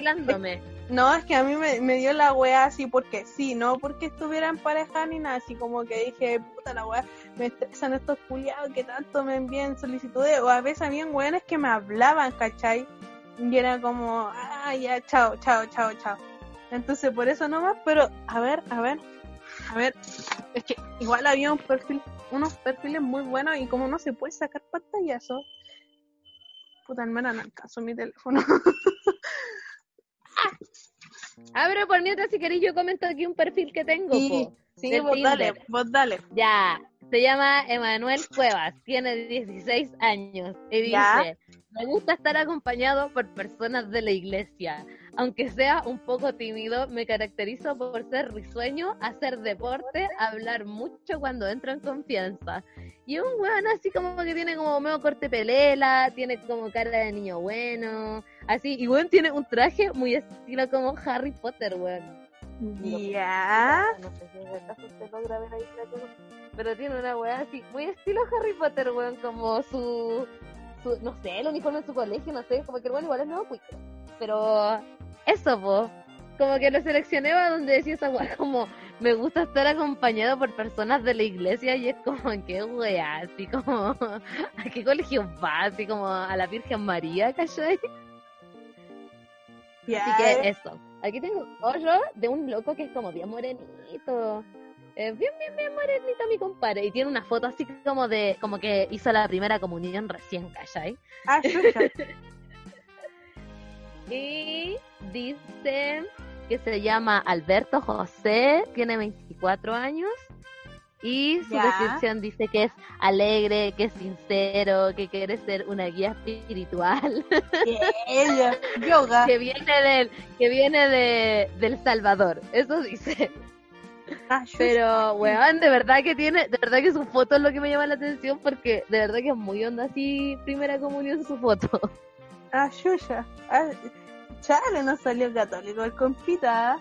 No, es que a mí me, dio la wea así porque sí, no porque estuviera en pareja ni nada, así como que dije, puta la wea, me estresan estos culiados que tanto me envían solicitudes, o a veces habían weones que me hablaban, ¿cachai? Y era como, ah, ya, chao, chao, chao, chao. Entonces por eso nomás, pero a ver, a ver, a ver, es que igual había un perfil, unos perfiles muy buenos y como no se puede sacar pantallazo, puta hermana, no alcanzo mi teléfono. Ah, pero por mientras, si queréis, yo comento aquí un perfil que tengo, Sí, po. sí, vos dale, vos dale. Ya, se llama Emanuel Cuevas, tiene 16 años y dice, Ya. me gusta estar acompañado por personas de la iglesia. Aunque sea un poco tímido, me caracterizo por ser risueño, hacer deporte, hablar mucho cuando entro en confianza. Y un weón así como que tiene como medio corte pelela, tiene como cara de niño bueno, así, y weón tiene un traje muy estilo como Harry Potter, weón. Ya. No sé si acaso se logra ver ahí pero tiene una weá así, muy estilo Harry Potter, weón, como su, su, no sé, el uniforme de su colegio, no sé, como que el weón igual es nuevo cuico. Pero eso, po, como que lo seleccioné a donde decía esa weá, como me gusta estar acompañado por personas de la iglesia y es como, qué weá, así como, ¿a qué colegio va? Así como a la Virgen María, ¿cachai? Ya. Así que eso. Aquí tengo otro de un loco que es como bien morenito. Eh, bien, bien, bien morenito mi compadre. Y tiene una foto así como de, como que hizo la primera comunión recién, ¿cachai? Ah. Y dice que se llama Alberto José, tiene 24 años. Y su Ya. descripción dice que es alegre, que es sincero, que quiere ser una guía espiritual. Ella, yoga. que viene del que viene de del Salvador eso dice Ah, pero weón de verdad que tiene de verdad que su foto es lo que me llama la atención porque de verdad que es muy onda así primera comunión su foto Ah. Ah, chale, no salió católico el compita. ¿ah?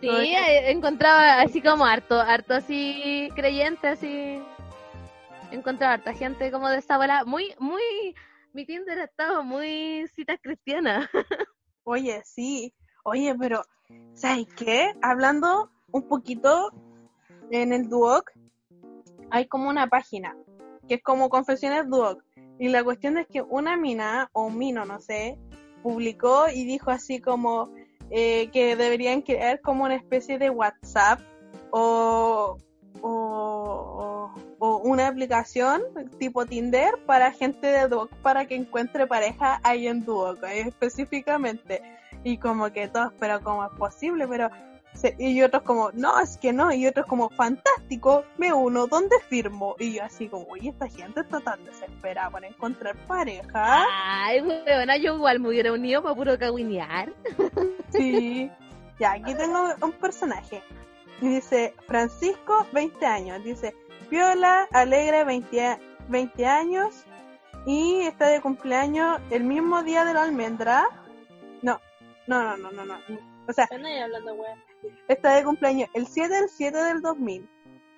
sí eh, encontraba así como harto harto así creyente así encontraba harta gente como de esa bola muy muy mi Tinder estaba muy citas cristianas Oye, sí. Oye, pero, ¿sabes qué? Hablando un poquito en el Duoc hay como una página que es como Confesiones Duoc. Y la cuestión es que una mina, o un mino, no sé, publicó y dijo así como eh, que deberían crear como una especie de WhatsApp o, o, una aplicación tipo Tinder para gente de Duoc para que encuentre pareja ahí en Duoc, ahí específicamente. Y como que todos, pero ¿cómo es posible? Pero se- y otros como, no, es que no, y otros como, fantástico, me uno, ¿dónde firmo? Y yo así como, oye, esta gente está tan desesperada para encontrar pareja. Ay, weona, yo igual me hubiera unido para puro cagüinear. Sí. Ya, aquí tengo un personaje. Y dice, Francisco, 20 años. Dice, Viola, alegre, 20, a- 20 años. Y está de cumpleaños el mismo día de la almendra. No, no, no, no, no, no. O sea, Están ahí hablando. Está de cumpleaños el 7 del 7 del 2000.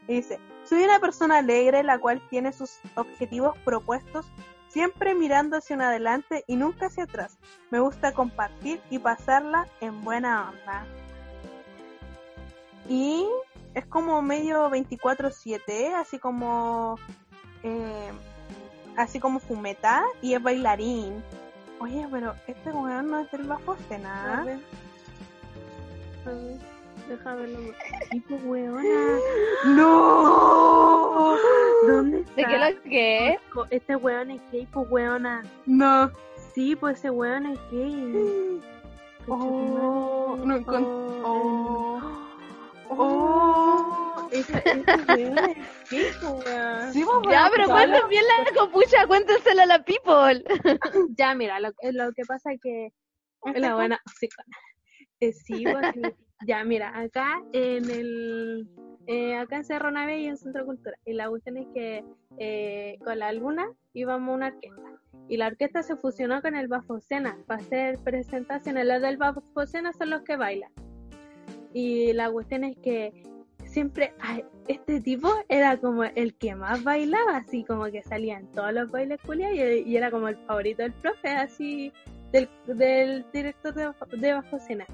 Y dice, soy una persona alegre la cual tiene sus objetivos propuestos siempre mirando hacia un adelante y nunca hacia atrás. Me gusta compartir y pasarla en buena onda. Y es como medio 24/7, así como eh, así como fumeta y es bailarín. Oye, pero este weón no es del Bafocena. A ver. A ver, Déjame verlo. Tipo, weona. ¡No! ¿Dónde está? ¿De qué lo que? Este weón es gay, pues weona. No. Sí, pues ese weón es gay. Oh, no encon- Oh, Oh. Oh. Weón es gay, pues. Sí, pues, Ya, pero cuenten bien la copucha, cuéntensela a la people. Ya, mira, lo, eh, lo que pasa es que la buena psicóloga. Eh, sí, pues, sí. Ya, mira, acá en el eh, acá en Cerro Nave y en Centro Cultura. Y la cuestión es que eh, con la luna íbamos a una orquesta. Y la orquesta se fusionó con el Bafocena para hacer presentaciones. Los del Bafocena son los que bailan. Y la cuestión es que siempre ay, este tipo era como el que más bailaba, así como que salía en todos los bailes culiados y, y era como el favorito del profe, así del, director de, de Bajo Cena.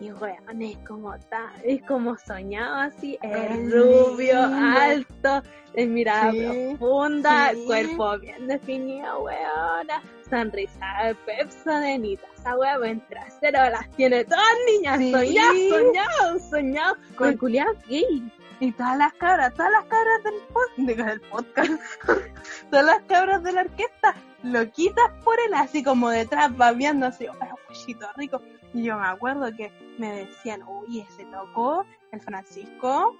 Y weón, es como ta- es como soñado así, es Es rubio, alto, es mirada Sí, profunda, sí. cuerpo bien definido, weona, sonrisa de pepsa de Nita, esa wea buen trasero, las tiene todas niñas, Sí. soñado, soñado, soñado, con culiado gay. Y todas las cabras, todas las cabras del, pod- de- del podcast, todas las cabras de la orquesta, loquitas por él, así como detrás, babeando así, oh, rico. Y yo me acuerdo que me decían, uy, ese loco, el Francisco,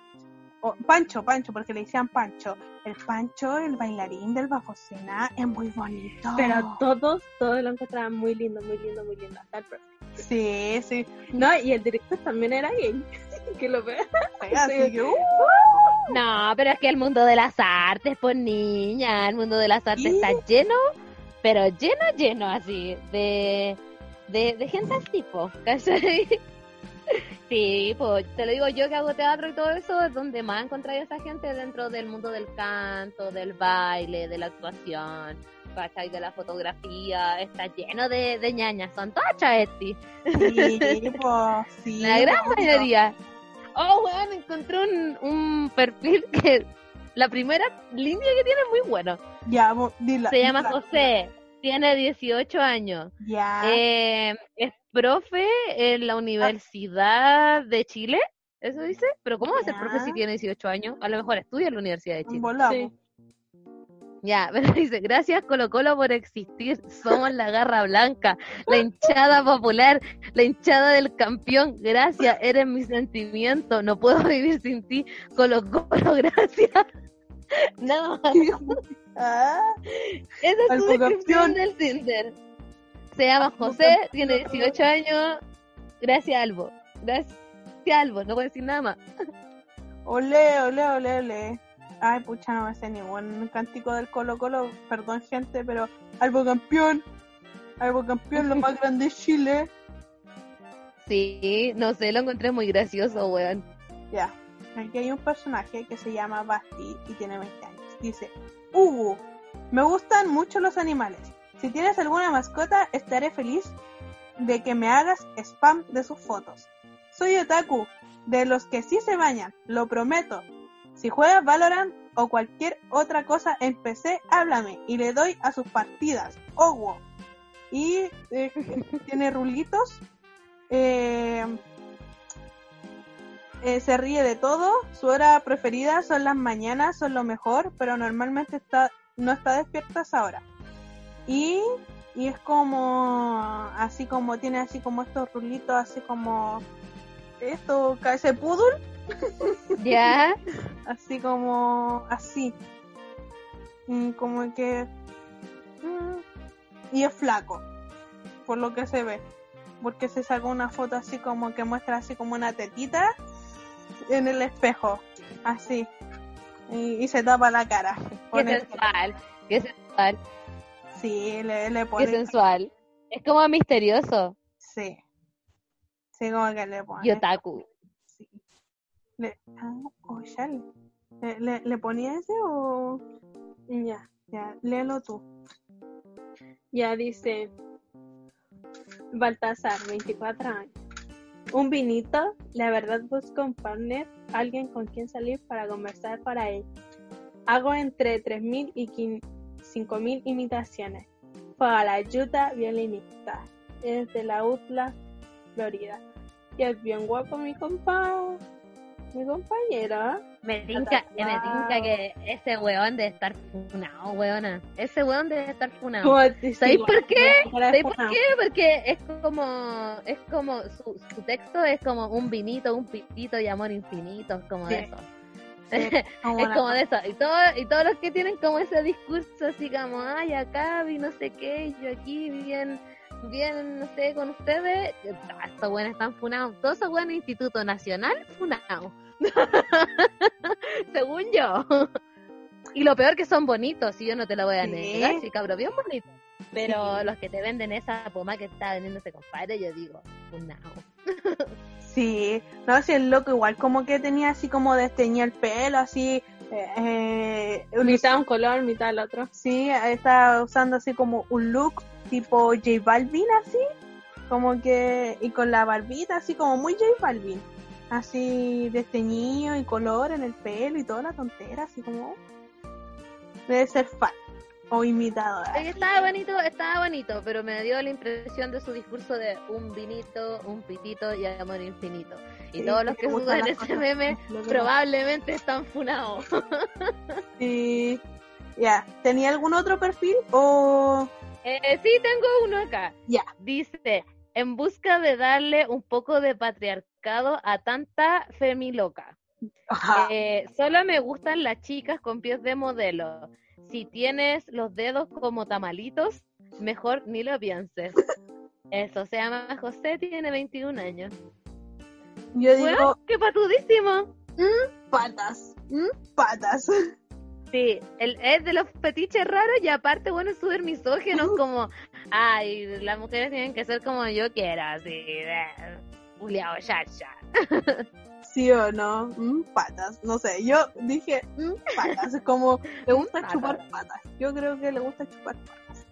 o Pancho, Pancho, porque le decían Pancho, el Pancho, el bailarín del Bafocena, es muy bonito. Pero todos, todos lo encontraban muy lindo, muy lindo, muy lindo, hasta el profe. Sí, sí, No, y el director también era gay, que lo ve. así que, uh, No, pero es que el mundo de las artes, pues niña, el mundo de las artes ¿Y? está lleno, pero lleno, lleno así, de, de, de gente así, po, ¿cachai? Sí, pues te lo digo yo que hago teatro y todo eso, es donde más encontré a esa gente dentro del mundo del canto, del baile, de la actuación, ¿cachai? De la fotografía, está lleno de, de ñañas, son todas chaetis, sí, pues, sí. la gran mayoría. Oh, weón, encontré un, un perfil que la primera línea que tiene es muy bueno. Ya, dila, Se llama dila. José, tiene 18 años. Ya. Eh, es profe en la Universidad de Chile, eso dice. Pero ¿cómo va a ser profe si tiene 18 años? A lo mejor estudia en la Universidad de Chile. Sí. Ya, pero dice, gracias Colo Colo por existir, somos la garra blanca, la hinchada popular, la hinchada del campeón, gracias, eres mi sentimiento, no puedo vivir sin ti, Colo Colo, gracias. Nada más, Ah, esa es su descripción del Tinder. Se llama José, tiene 18 años, gracias Albo, gracias Albo, no voy a decir nada más. ole, ole, ole, ole. Ay, pucha, no me sé ningún cántico del Colo Colo. Perdón, gente, pero Albo campeón. Albo campeón, lo más grande de Chile. Sí, no sé, lo encontré muy gracioso, weón. Ya. Aquí hay un personaje que se llama Basti y tiene 20 años. Dice, Hugo, me gustan mucho los animales. Si tienes alguna mascota, estaré feliz de que me hagas spam de sus fotos. Soy otaku, de los que sí se bañan, lo prometo. Si juegas Valorant o cualquier otra cosa en PC, háblame y le doy a sus partidas. Wow. Y eh, tiene rulitos. Eh, eh, se ríe de todo. Su hora preferida son las mañanas, son lo mejor, pero normalmente está no está despierta a esa hora. Y, y es como, así como, tiene así como estos rulitos, así como, esto, ese pudul, Ya. así como, así. Y como que, mm, y es flaco, por lo que se ve. Porque se sacó una foto así como que muestra así como una tetita en el espejo, así. Y, y se tapa la cara. Qué el- sensual. Qué sensual. Sí, le, le Qué pone. sensual. Es como misterioso. Sí. Sí, como que le pone. Y otaku. Sí. Le, ah, oh, ya le, le, le- le ponía ese o.? Ya. Ya, léelo tú. Ya dice Baltasar, 24 años. Un vinito, la verdad busco un partner, alguien con quien salir para conversar para él. Hago entre 3.000 y 5.000 imitaciones. Juega la ayuda violinista. Es de la UTLA, Florida. Y es bien guapo mi compa, mi compañero. Me tinca, me tinca que ese weón debe estar funado, weona. Ese weón debe estar funado. ¿Cómo te- ¿Sabéis por qué? ¿Sabéis por qué? Porque es como, es como, su, su texto es como un vinito, un pitito y amor infinito, es como de eso. Sí, como es como de eso. Y, todo, y todos los que tienen como ese discurso así como, ay, acá vi no sé qué, yo aquí bien, bien, no sé, con ustedes. Ah, Estos buenos están funados. Todos esos buenos Instituto Nacional funados. Según yo. Y lo peor que son bonitos, y yo no te lo voy a Sí. negar, sí, cabrón, bien bonito. Pero los que te venden esa poma que está vendiendo ese compadre, yo digo, funado. Sí, no, si el loco igual como que tenía así como desteñía el pelo, así. Eh, eh, Mitad un color, mitad el otro. Sí, estaba usando así como un look tipo J Balvin así, como que, y con la barbita así como muy J Balvin, así desteñido y color en el pelo y toda la tontera, así como, debe ser fan o imitador. Es que Estaba bonito, estaba bonito, pero me dio la impresión de su discurso de un vinito, un pitito y amor infinito. Y Sí, todos los que suben ese meme probablemente están funados. Sí, ya, ¿tenía algún otro perfil o...? Eh, sí, tengo uno acá. Ya. Dice, en busca de darle un poco de a tanta femiloca. Eh, solo me gustan las chicas con pies de modelo. Si tienes los dedos como tamalitos, mejor ni lo pienses. Eso se llama José, tiene 21 años. Yo digo, Bueno, qué patudísimo. patas, mm, patas. Sí, él es de los fetiches raros y aparte, bueno, es súper misógino, como, ay, las mujeres tienen que ser como yo quiera, así, Juliao, ya, ya. ¿Sí o no? Mm, patas, no sé, yo dije mm, patas, como le gusta Patas. chupar patas. Yo creo que le gusta chupar patas.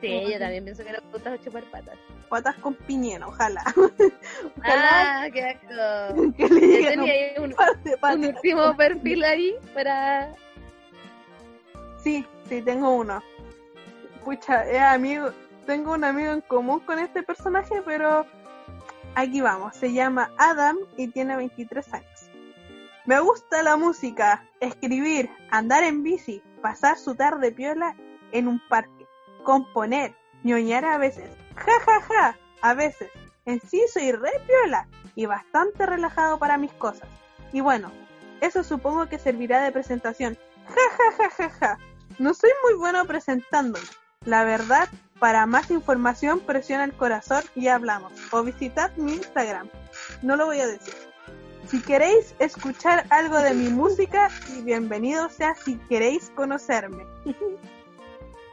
Sí, Ujú. yo también pienso que le gusta chupar patas. Patas con piñera, ojalá. ojalá Ah, qué asco. que le Yo tenía un ahí un, último perfil ahí para... Sí, sí, tengo uno. Pucha, es amigo, tengo un amigo en común con este personaje, pero aquí vamos. Se llama Adam y tiene 23 años. Me gusta la música, escribir, andar en bici, pasar su tarde piola en un parque, componer, ñoñar a veces, ja ja ja, a veces. En sí soy re piola y bastante relajado para mis cosas. Y bueno, eso supongo que servirá de presentación. Ja ja ja ja ja. No soy muy bueno presentándome. La verdad, para más información presiona el corazón y hablamos. O visitad mi Instagram. No lo voy a decir. Si queréis escuchar algo de mi música, y bienvenido sea si queréis conocerme.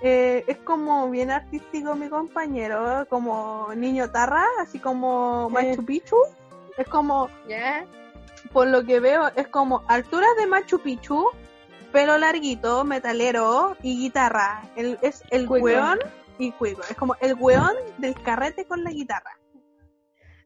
Eh, es como bien artístico mi compañero, como niño tarra, así como. Machu Picchu. Es como, por lo que veo, es como alturas de Machu Picchu, pelo larguito, metalero y guitarra. El, es el Cuico. weón y cuico. Es como el weón del carrete con la guitarra.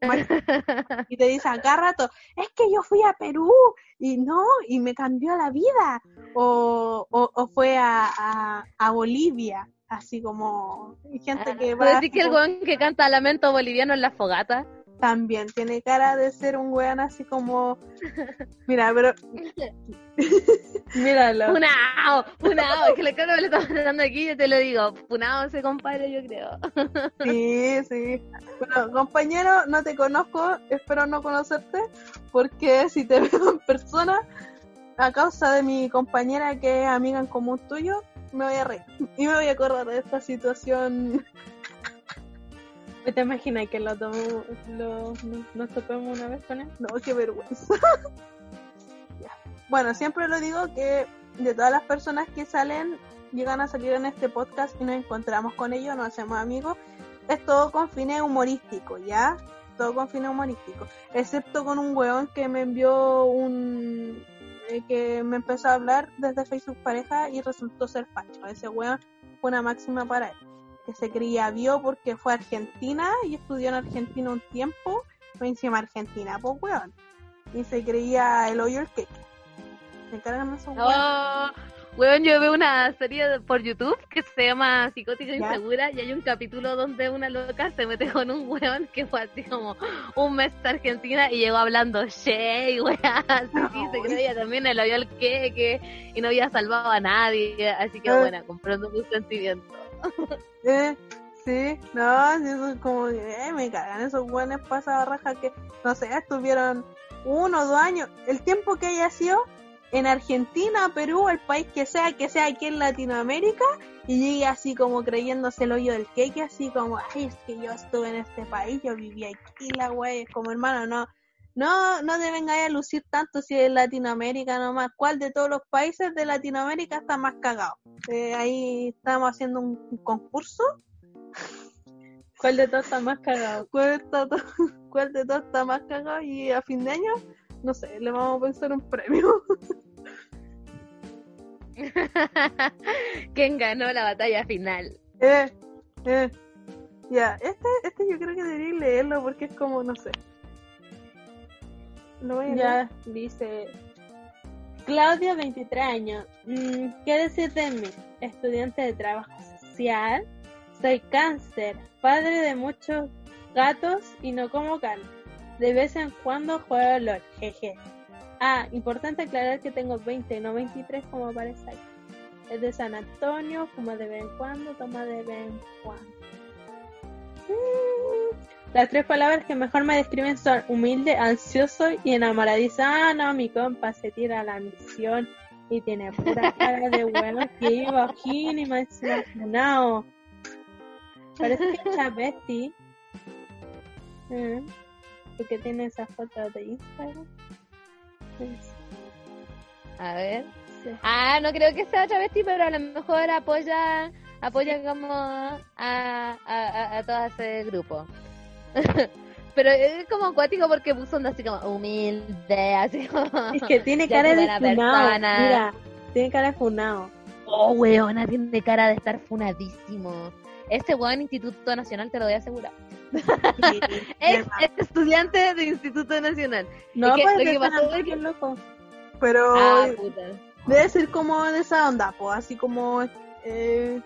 y te dice acá rato, es que yo fui a Perú y no, y me cambió la vida. O, o, o fue a, a, a Bolivia, así como gente que va... ¿Puedes decir que el weón que canta lamento boliviano en la fogata? También tiene cara de ser un weón así como... Mira, pero... Míralo. Funao, funao, es que le creo que le estamos hablando aquí, yo te lo digo, funao ese compadre, yo creo. Sí, sí. Bueno, compañero, no te conozco, espero no conocerte, porque si te veo en persona, a causa de mi compañera que es amiga en común tuyo, me voy a reír. Y me voy a acordar de esta situación. ¿Te imaginas que lo, tomamos, lo nos, topemos una vez con él? No, qué vergüenza. Bueno, siempre lo digo que de todas las personas que salen, llegan a salir en este podcast y nos encontramos con ellos, nos hacemos amigos, es todo con fines humorísticos, ¿ya? Todo con fines humorísticos. Excepto con un weón que me envió un... eh, que me empezó a hablar desde Facebook pareja y resultó ser facho. Ese weón fue una máxima para él. Que se creía vio porque fue a Argentina y estudió en Argentina un tiempo. Fue encima Argentina, pues weón. Y se creía el hoyo el queque. Me cargan esos weones. Oh, weón, yo veo una serie por YouTube que se llama Psicótica ¿Ya? Insegura y hay un capítulo donde una loca se mete con un weón que fue así como un mes a Argentina y llegó hablando Shay, weón, así sí, se creía también el avión el queque y no había salvado a nadie, así que Eh. bueno, comprando mis sentimientos. Eh, sí, no, sí, eso es como, eh, me cagan esos buenos pasados raja que, no sé, estuvieron uno o dos años, el tiempo que haya sido en Argentina, Perú, el país que sea, que sea aquí en Latinoamérica, y llegue así como creyéndose el hoyo del cake, así como, ay, es que yo estuve en este país, yo viví aquí, la wey, como hermano, no, no, no te vengáis a lucir tanto si es Latinoamérica nomás, ¿cuál de todos los países de Latinoamérica está más cagado? Eh, ahí estamos haciendo un, un concurso. ¿Cuál de todos está más cagado? ¿Cuál, está to- cuál de todos está más cagado? Y a fin de año, no sé, le vamos a pensar un premio. ¿Quién ganó la batalla final? eh, eh. Ya, este, este yo creo que debería leerlo porque es como, no sé. Ya dice Claudia, 23 años. Mm, ¿Qué decir de mí? Estudiante de trabajo social. Soy cáncer, padre de muchos gatos y no como carne. De vez en cuando juego LOL, jeje. Ah, importante aclarar que tengo 20, no 23 como aparece aquí. Es de San Antonio, fuma de vez en cuando, toma de vez en cuando. Mm, Las tres palabras que mejor me describen son humilde, ansioso y enamoradizo. Ah, no, mi compa se tira a la misión y tiene pura cara de bueno que iba aquí y me no. Parece que es Chavesti. Mm, Porque tiene esa foto de Instagram. A ver. sí. Ah, no creo que sea travesti, pero a lo mejor apoya apoya como a, a, a, a todo ese grupo. pero es como acuático porque puso onda así como humilde, así como... Es que tiene cara de persona. Mira, tiene cara de funao. Oh, weona, tiene cara de estar funadísimo. Ese weón Instituto Nacional te lo voy a asegurar. Sí, Es estudiante de Instituto Nacional. No, que- pues lo de que pasó es que- loco. Pero Ah, puta. debe ser como de esa onda, pues, así como, eh,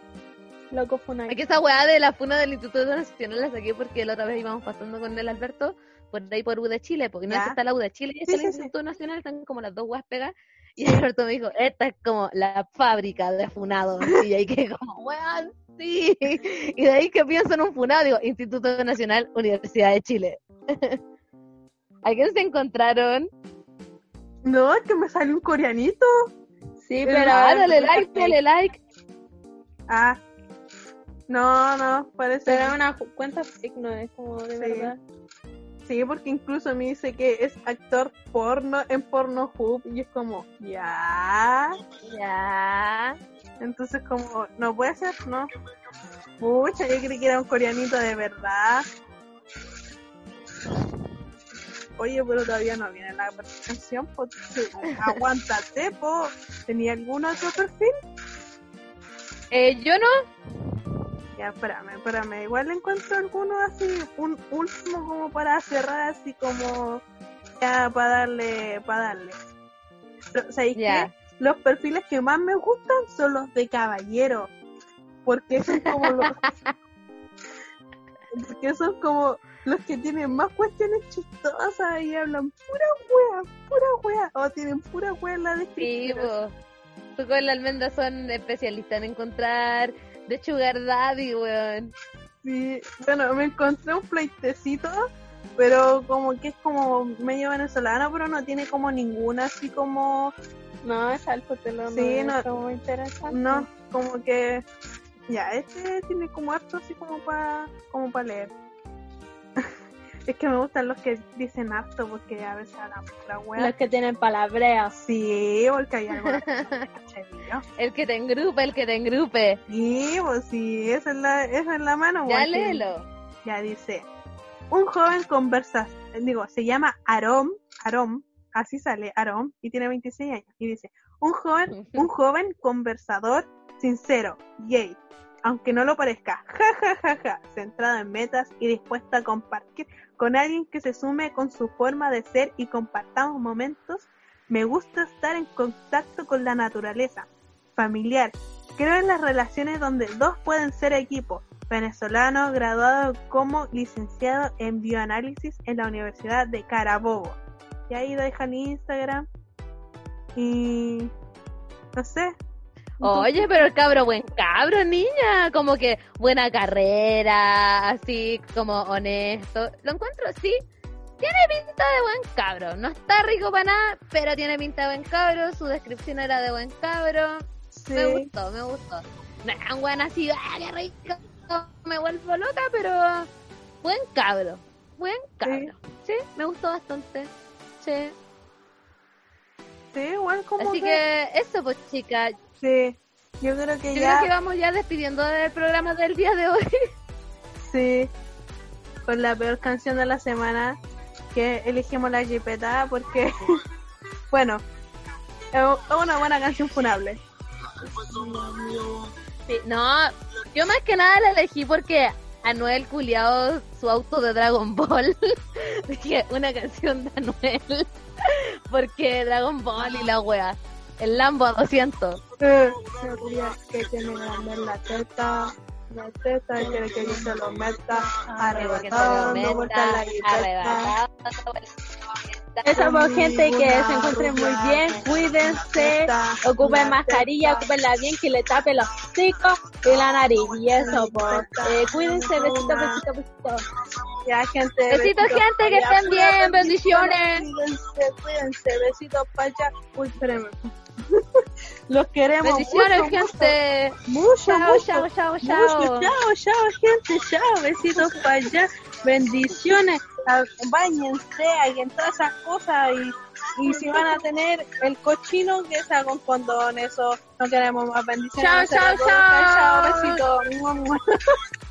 Loco funao. Es que esa weá de la funa del Instituto Nacional la saqué porque la otra vez íbamos pasando con el Alberto por ahí por U de Chile, porque no es que está la U de Chile y Sí, el sí, sí. Instituto Nacional, están como las dos weas pegas. Y Alberto me dijo, esta es como la fábrica de funados. Y ahí que como, weón, sí. Y de ahí que pienso en un funado, digo, Instituto Nacional, Universidad de Chile. ¿A quién se encontraron? no, es que me sale un coreanito. Sí, Pero- pero. Dale like, dale like. Ah, no, no, parece Pero una cuenta fake, no es como de Sí. verdad. Sí, porque incluso me dice que es actor porno en Pornhub y es como, ya. Ya. Entonces como, no puede ser, ¿no? Pucha, yo creí que era un coreanito de verdad. Oye, pero todavía no viene la presentación, pues aguántate, po. ¿Tenía algún otro perfil? Eh, yo no. Ya, espérame, espérame. Igual encuentro alguno así, un último como para cerrar, así como ya para darle, para darle. Pero, ¿Sabéis Ya. qué? Los perfiles que más me gustan son los de caballero. Porque son como los. porque son como los que tienen más cuestiones chistosas y hablan pura wea, pura wea. O tienen pura wea en la descripción. Tú con la almendra son especialistas en encontrar de sugar daddy, weón. Sí, bueno, me encontré un pleitecito, pero como que es como medio venezolano, pero no tiene como ninguna así como, No, es algo te lo Sí, no- no, muy interesante. no, como que, ya, este tiene como harto así como para como para leer. es que me gustan los que dicen harto porque a veces hablan pura wea. Los que tienen palabreas. Sí, porque hay algo. El que te engrupe, el que te engrupe. Sí, pues sí, esa es la, esa es la mano. Ya léelo. Ya dice, un joven conversa, digo, se llama Arom, Arom, así sale Arom, y tiene 26 años. Y dice, un joven, un joven conversador, sincero, gay, aunque no lo parezca, ja ja ja ja, centrado en metas y dispuesto a compartir con alguien que se sume con su forma de ser y compartamos momentos. Me gusta estar en contacto con la naturaleza, familiar. Creo en las relaciones donde dos pueden ser equipo. Venezolano, graduado como licenciado en bioanálisis en la Universidad de Carabobo. Y ahí deja el Instagram. Y no sé. Oye, pero el cabro, buen cabro, niña. Como que buena carrera, así como honesto. Lo encuentro así. Tiene pinta de buen cabro. No está rico para nada, pero tiene pinta de buen cabro. Su descripción era de buen cabro. Sí. Me gustó, me gustó. No era un buen así, ¡ah, qué rico! Me vuelvo loca, pero buen cabro. Buen cabro. Sí, me gustó bastante. Sí. Sí, igual como Así que eso, pues, chicas. Sí. Yo creo que Yo ya. creo que vamos ya despidiendo del programa del día de hoy. Sí. Con la peor canción de la semana. Que elegimos la jipeta porque. bueno. Es una buena canción funable. Sí, no, yo más que nada la elegí porque Anuel culiao su auto de Dragon Ball. Dije, una canción de Anuel. porque Dragon Ball y la wea. El Lambo a 200. Eh, que tiene la teta. La teta quiere que yo se lo meta. Arrebatado, dando vuelta en la jipeta. arrebatado. Esa por gente que se encuentren muy bien, cuídense, ocupen mascarilla, ocupenla bien, que le tape los hocicos y la nariz. Y eso, pues, eh, cuídense, besito, besito, besito. Ya, gente. Besitos, gente, que estén bien, bendiciones. Cuídense, cuídense, besitos para allá. Uy, espérenme. Los queremos. Bendiciones, mucho, gente. Mucho, Chao, mucho, chao, chao, mucho. chao. Chao, chao, gente. Chao, besitos para allá. Bendiciones. Ah, Báñense, hagan todas esas cosas y, y si van a tener el cochino, que sea con condón. Eso no queremos más bendiciones. Chao, chao, Chao, chao. besitos.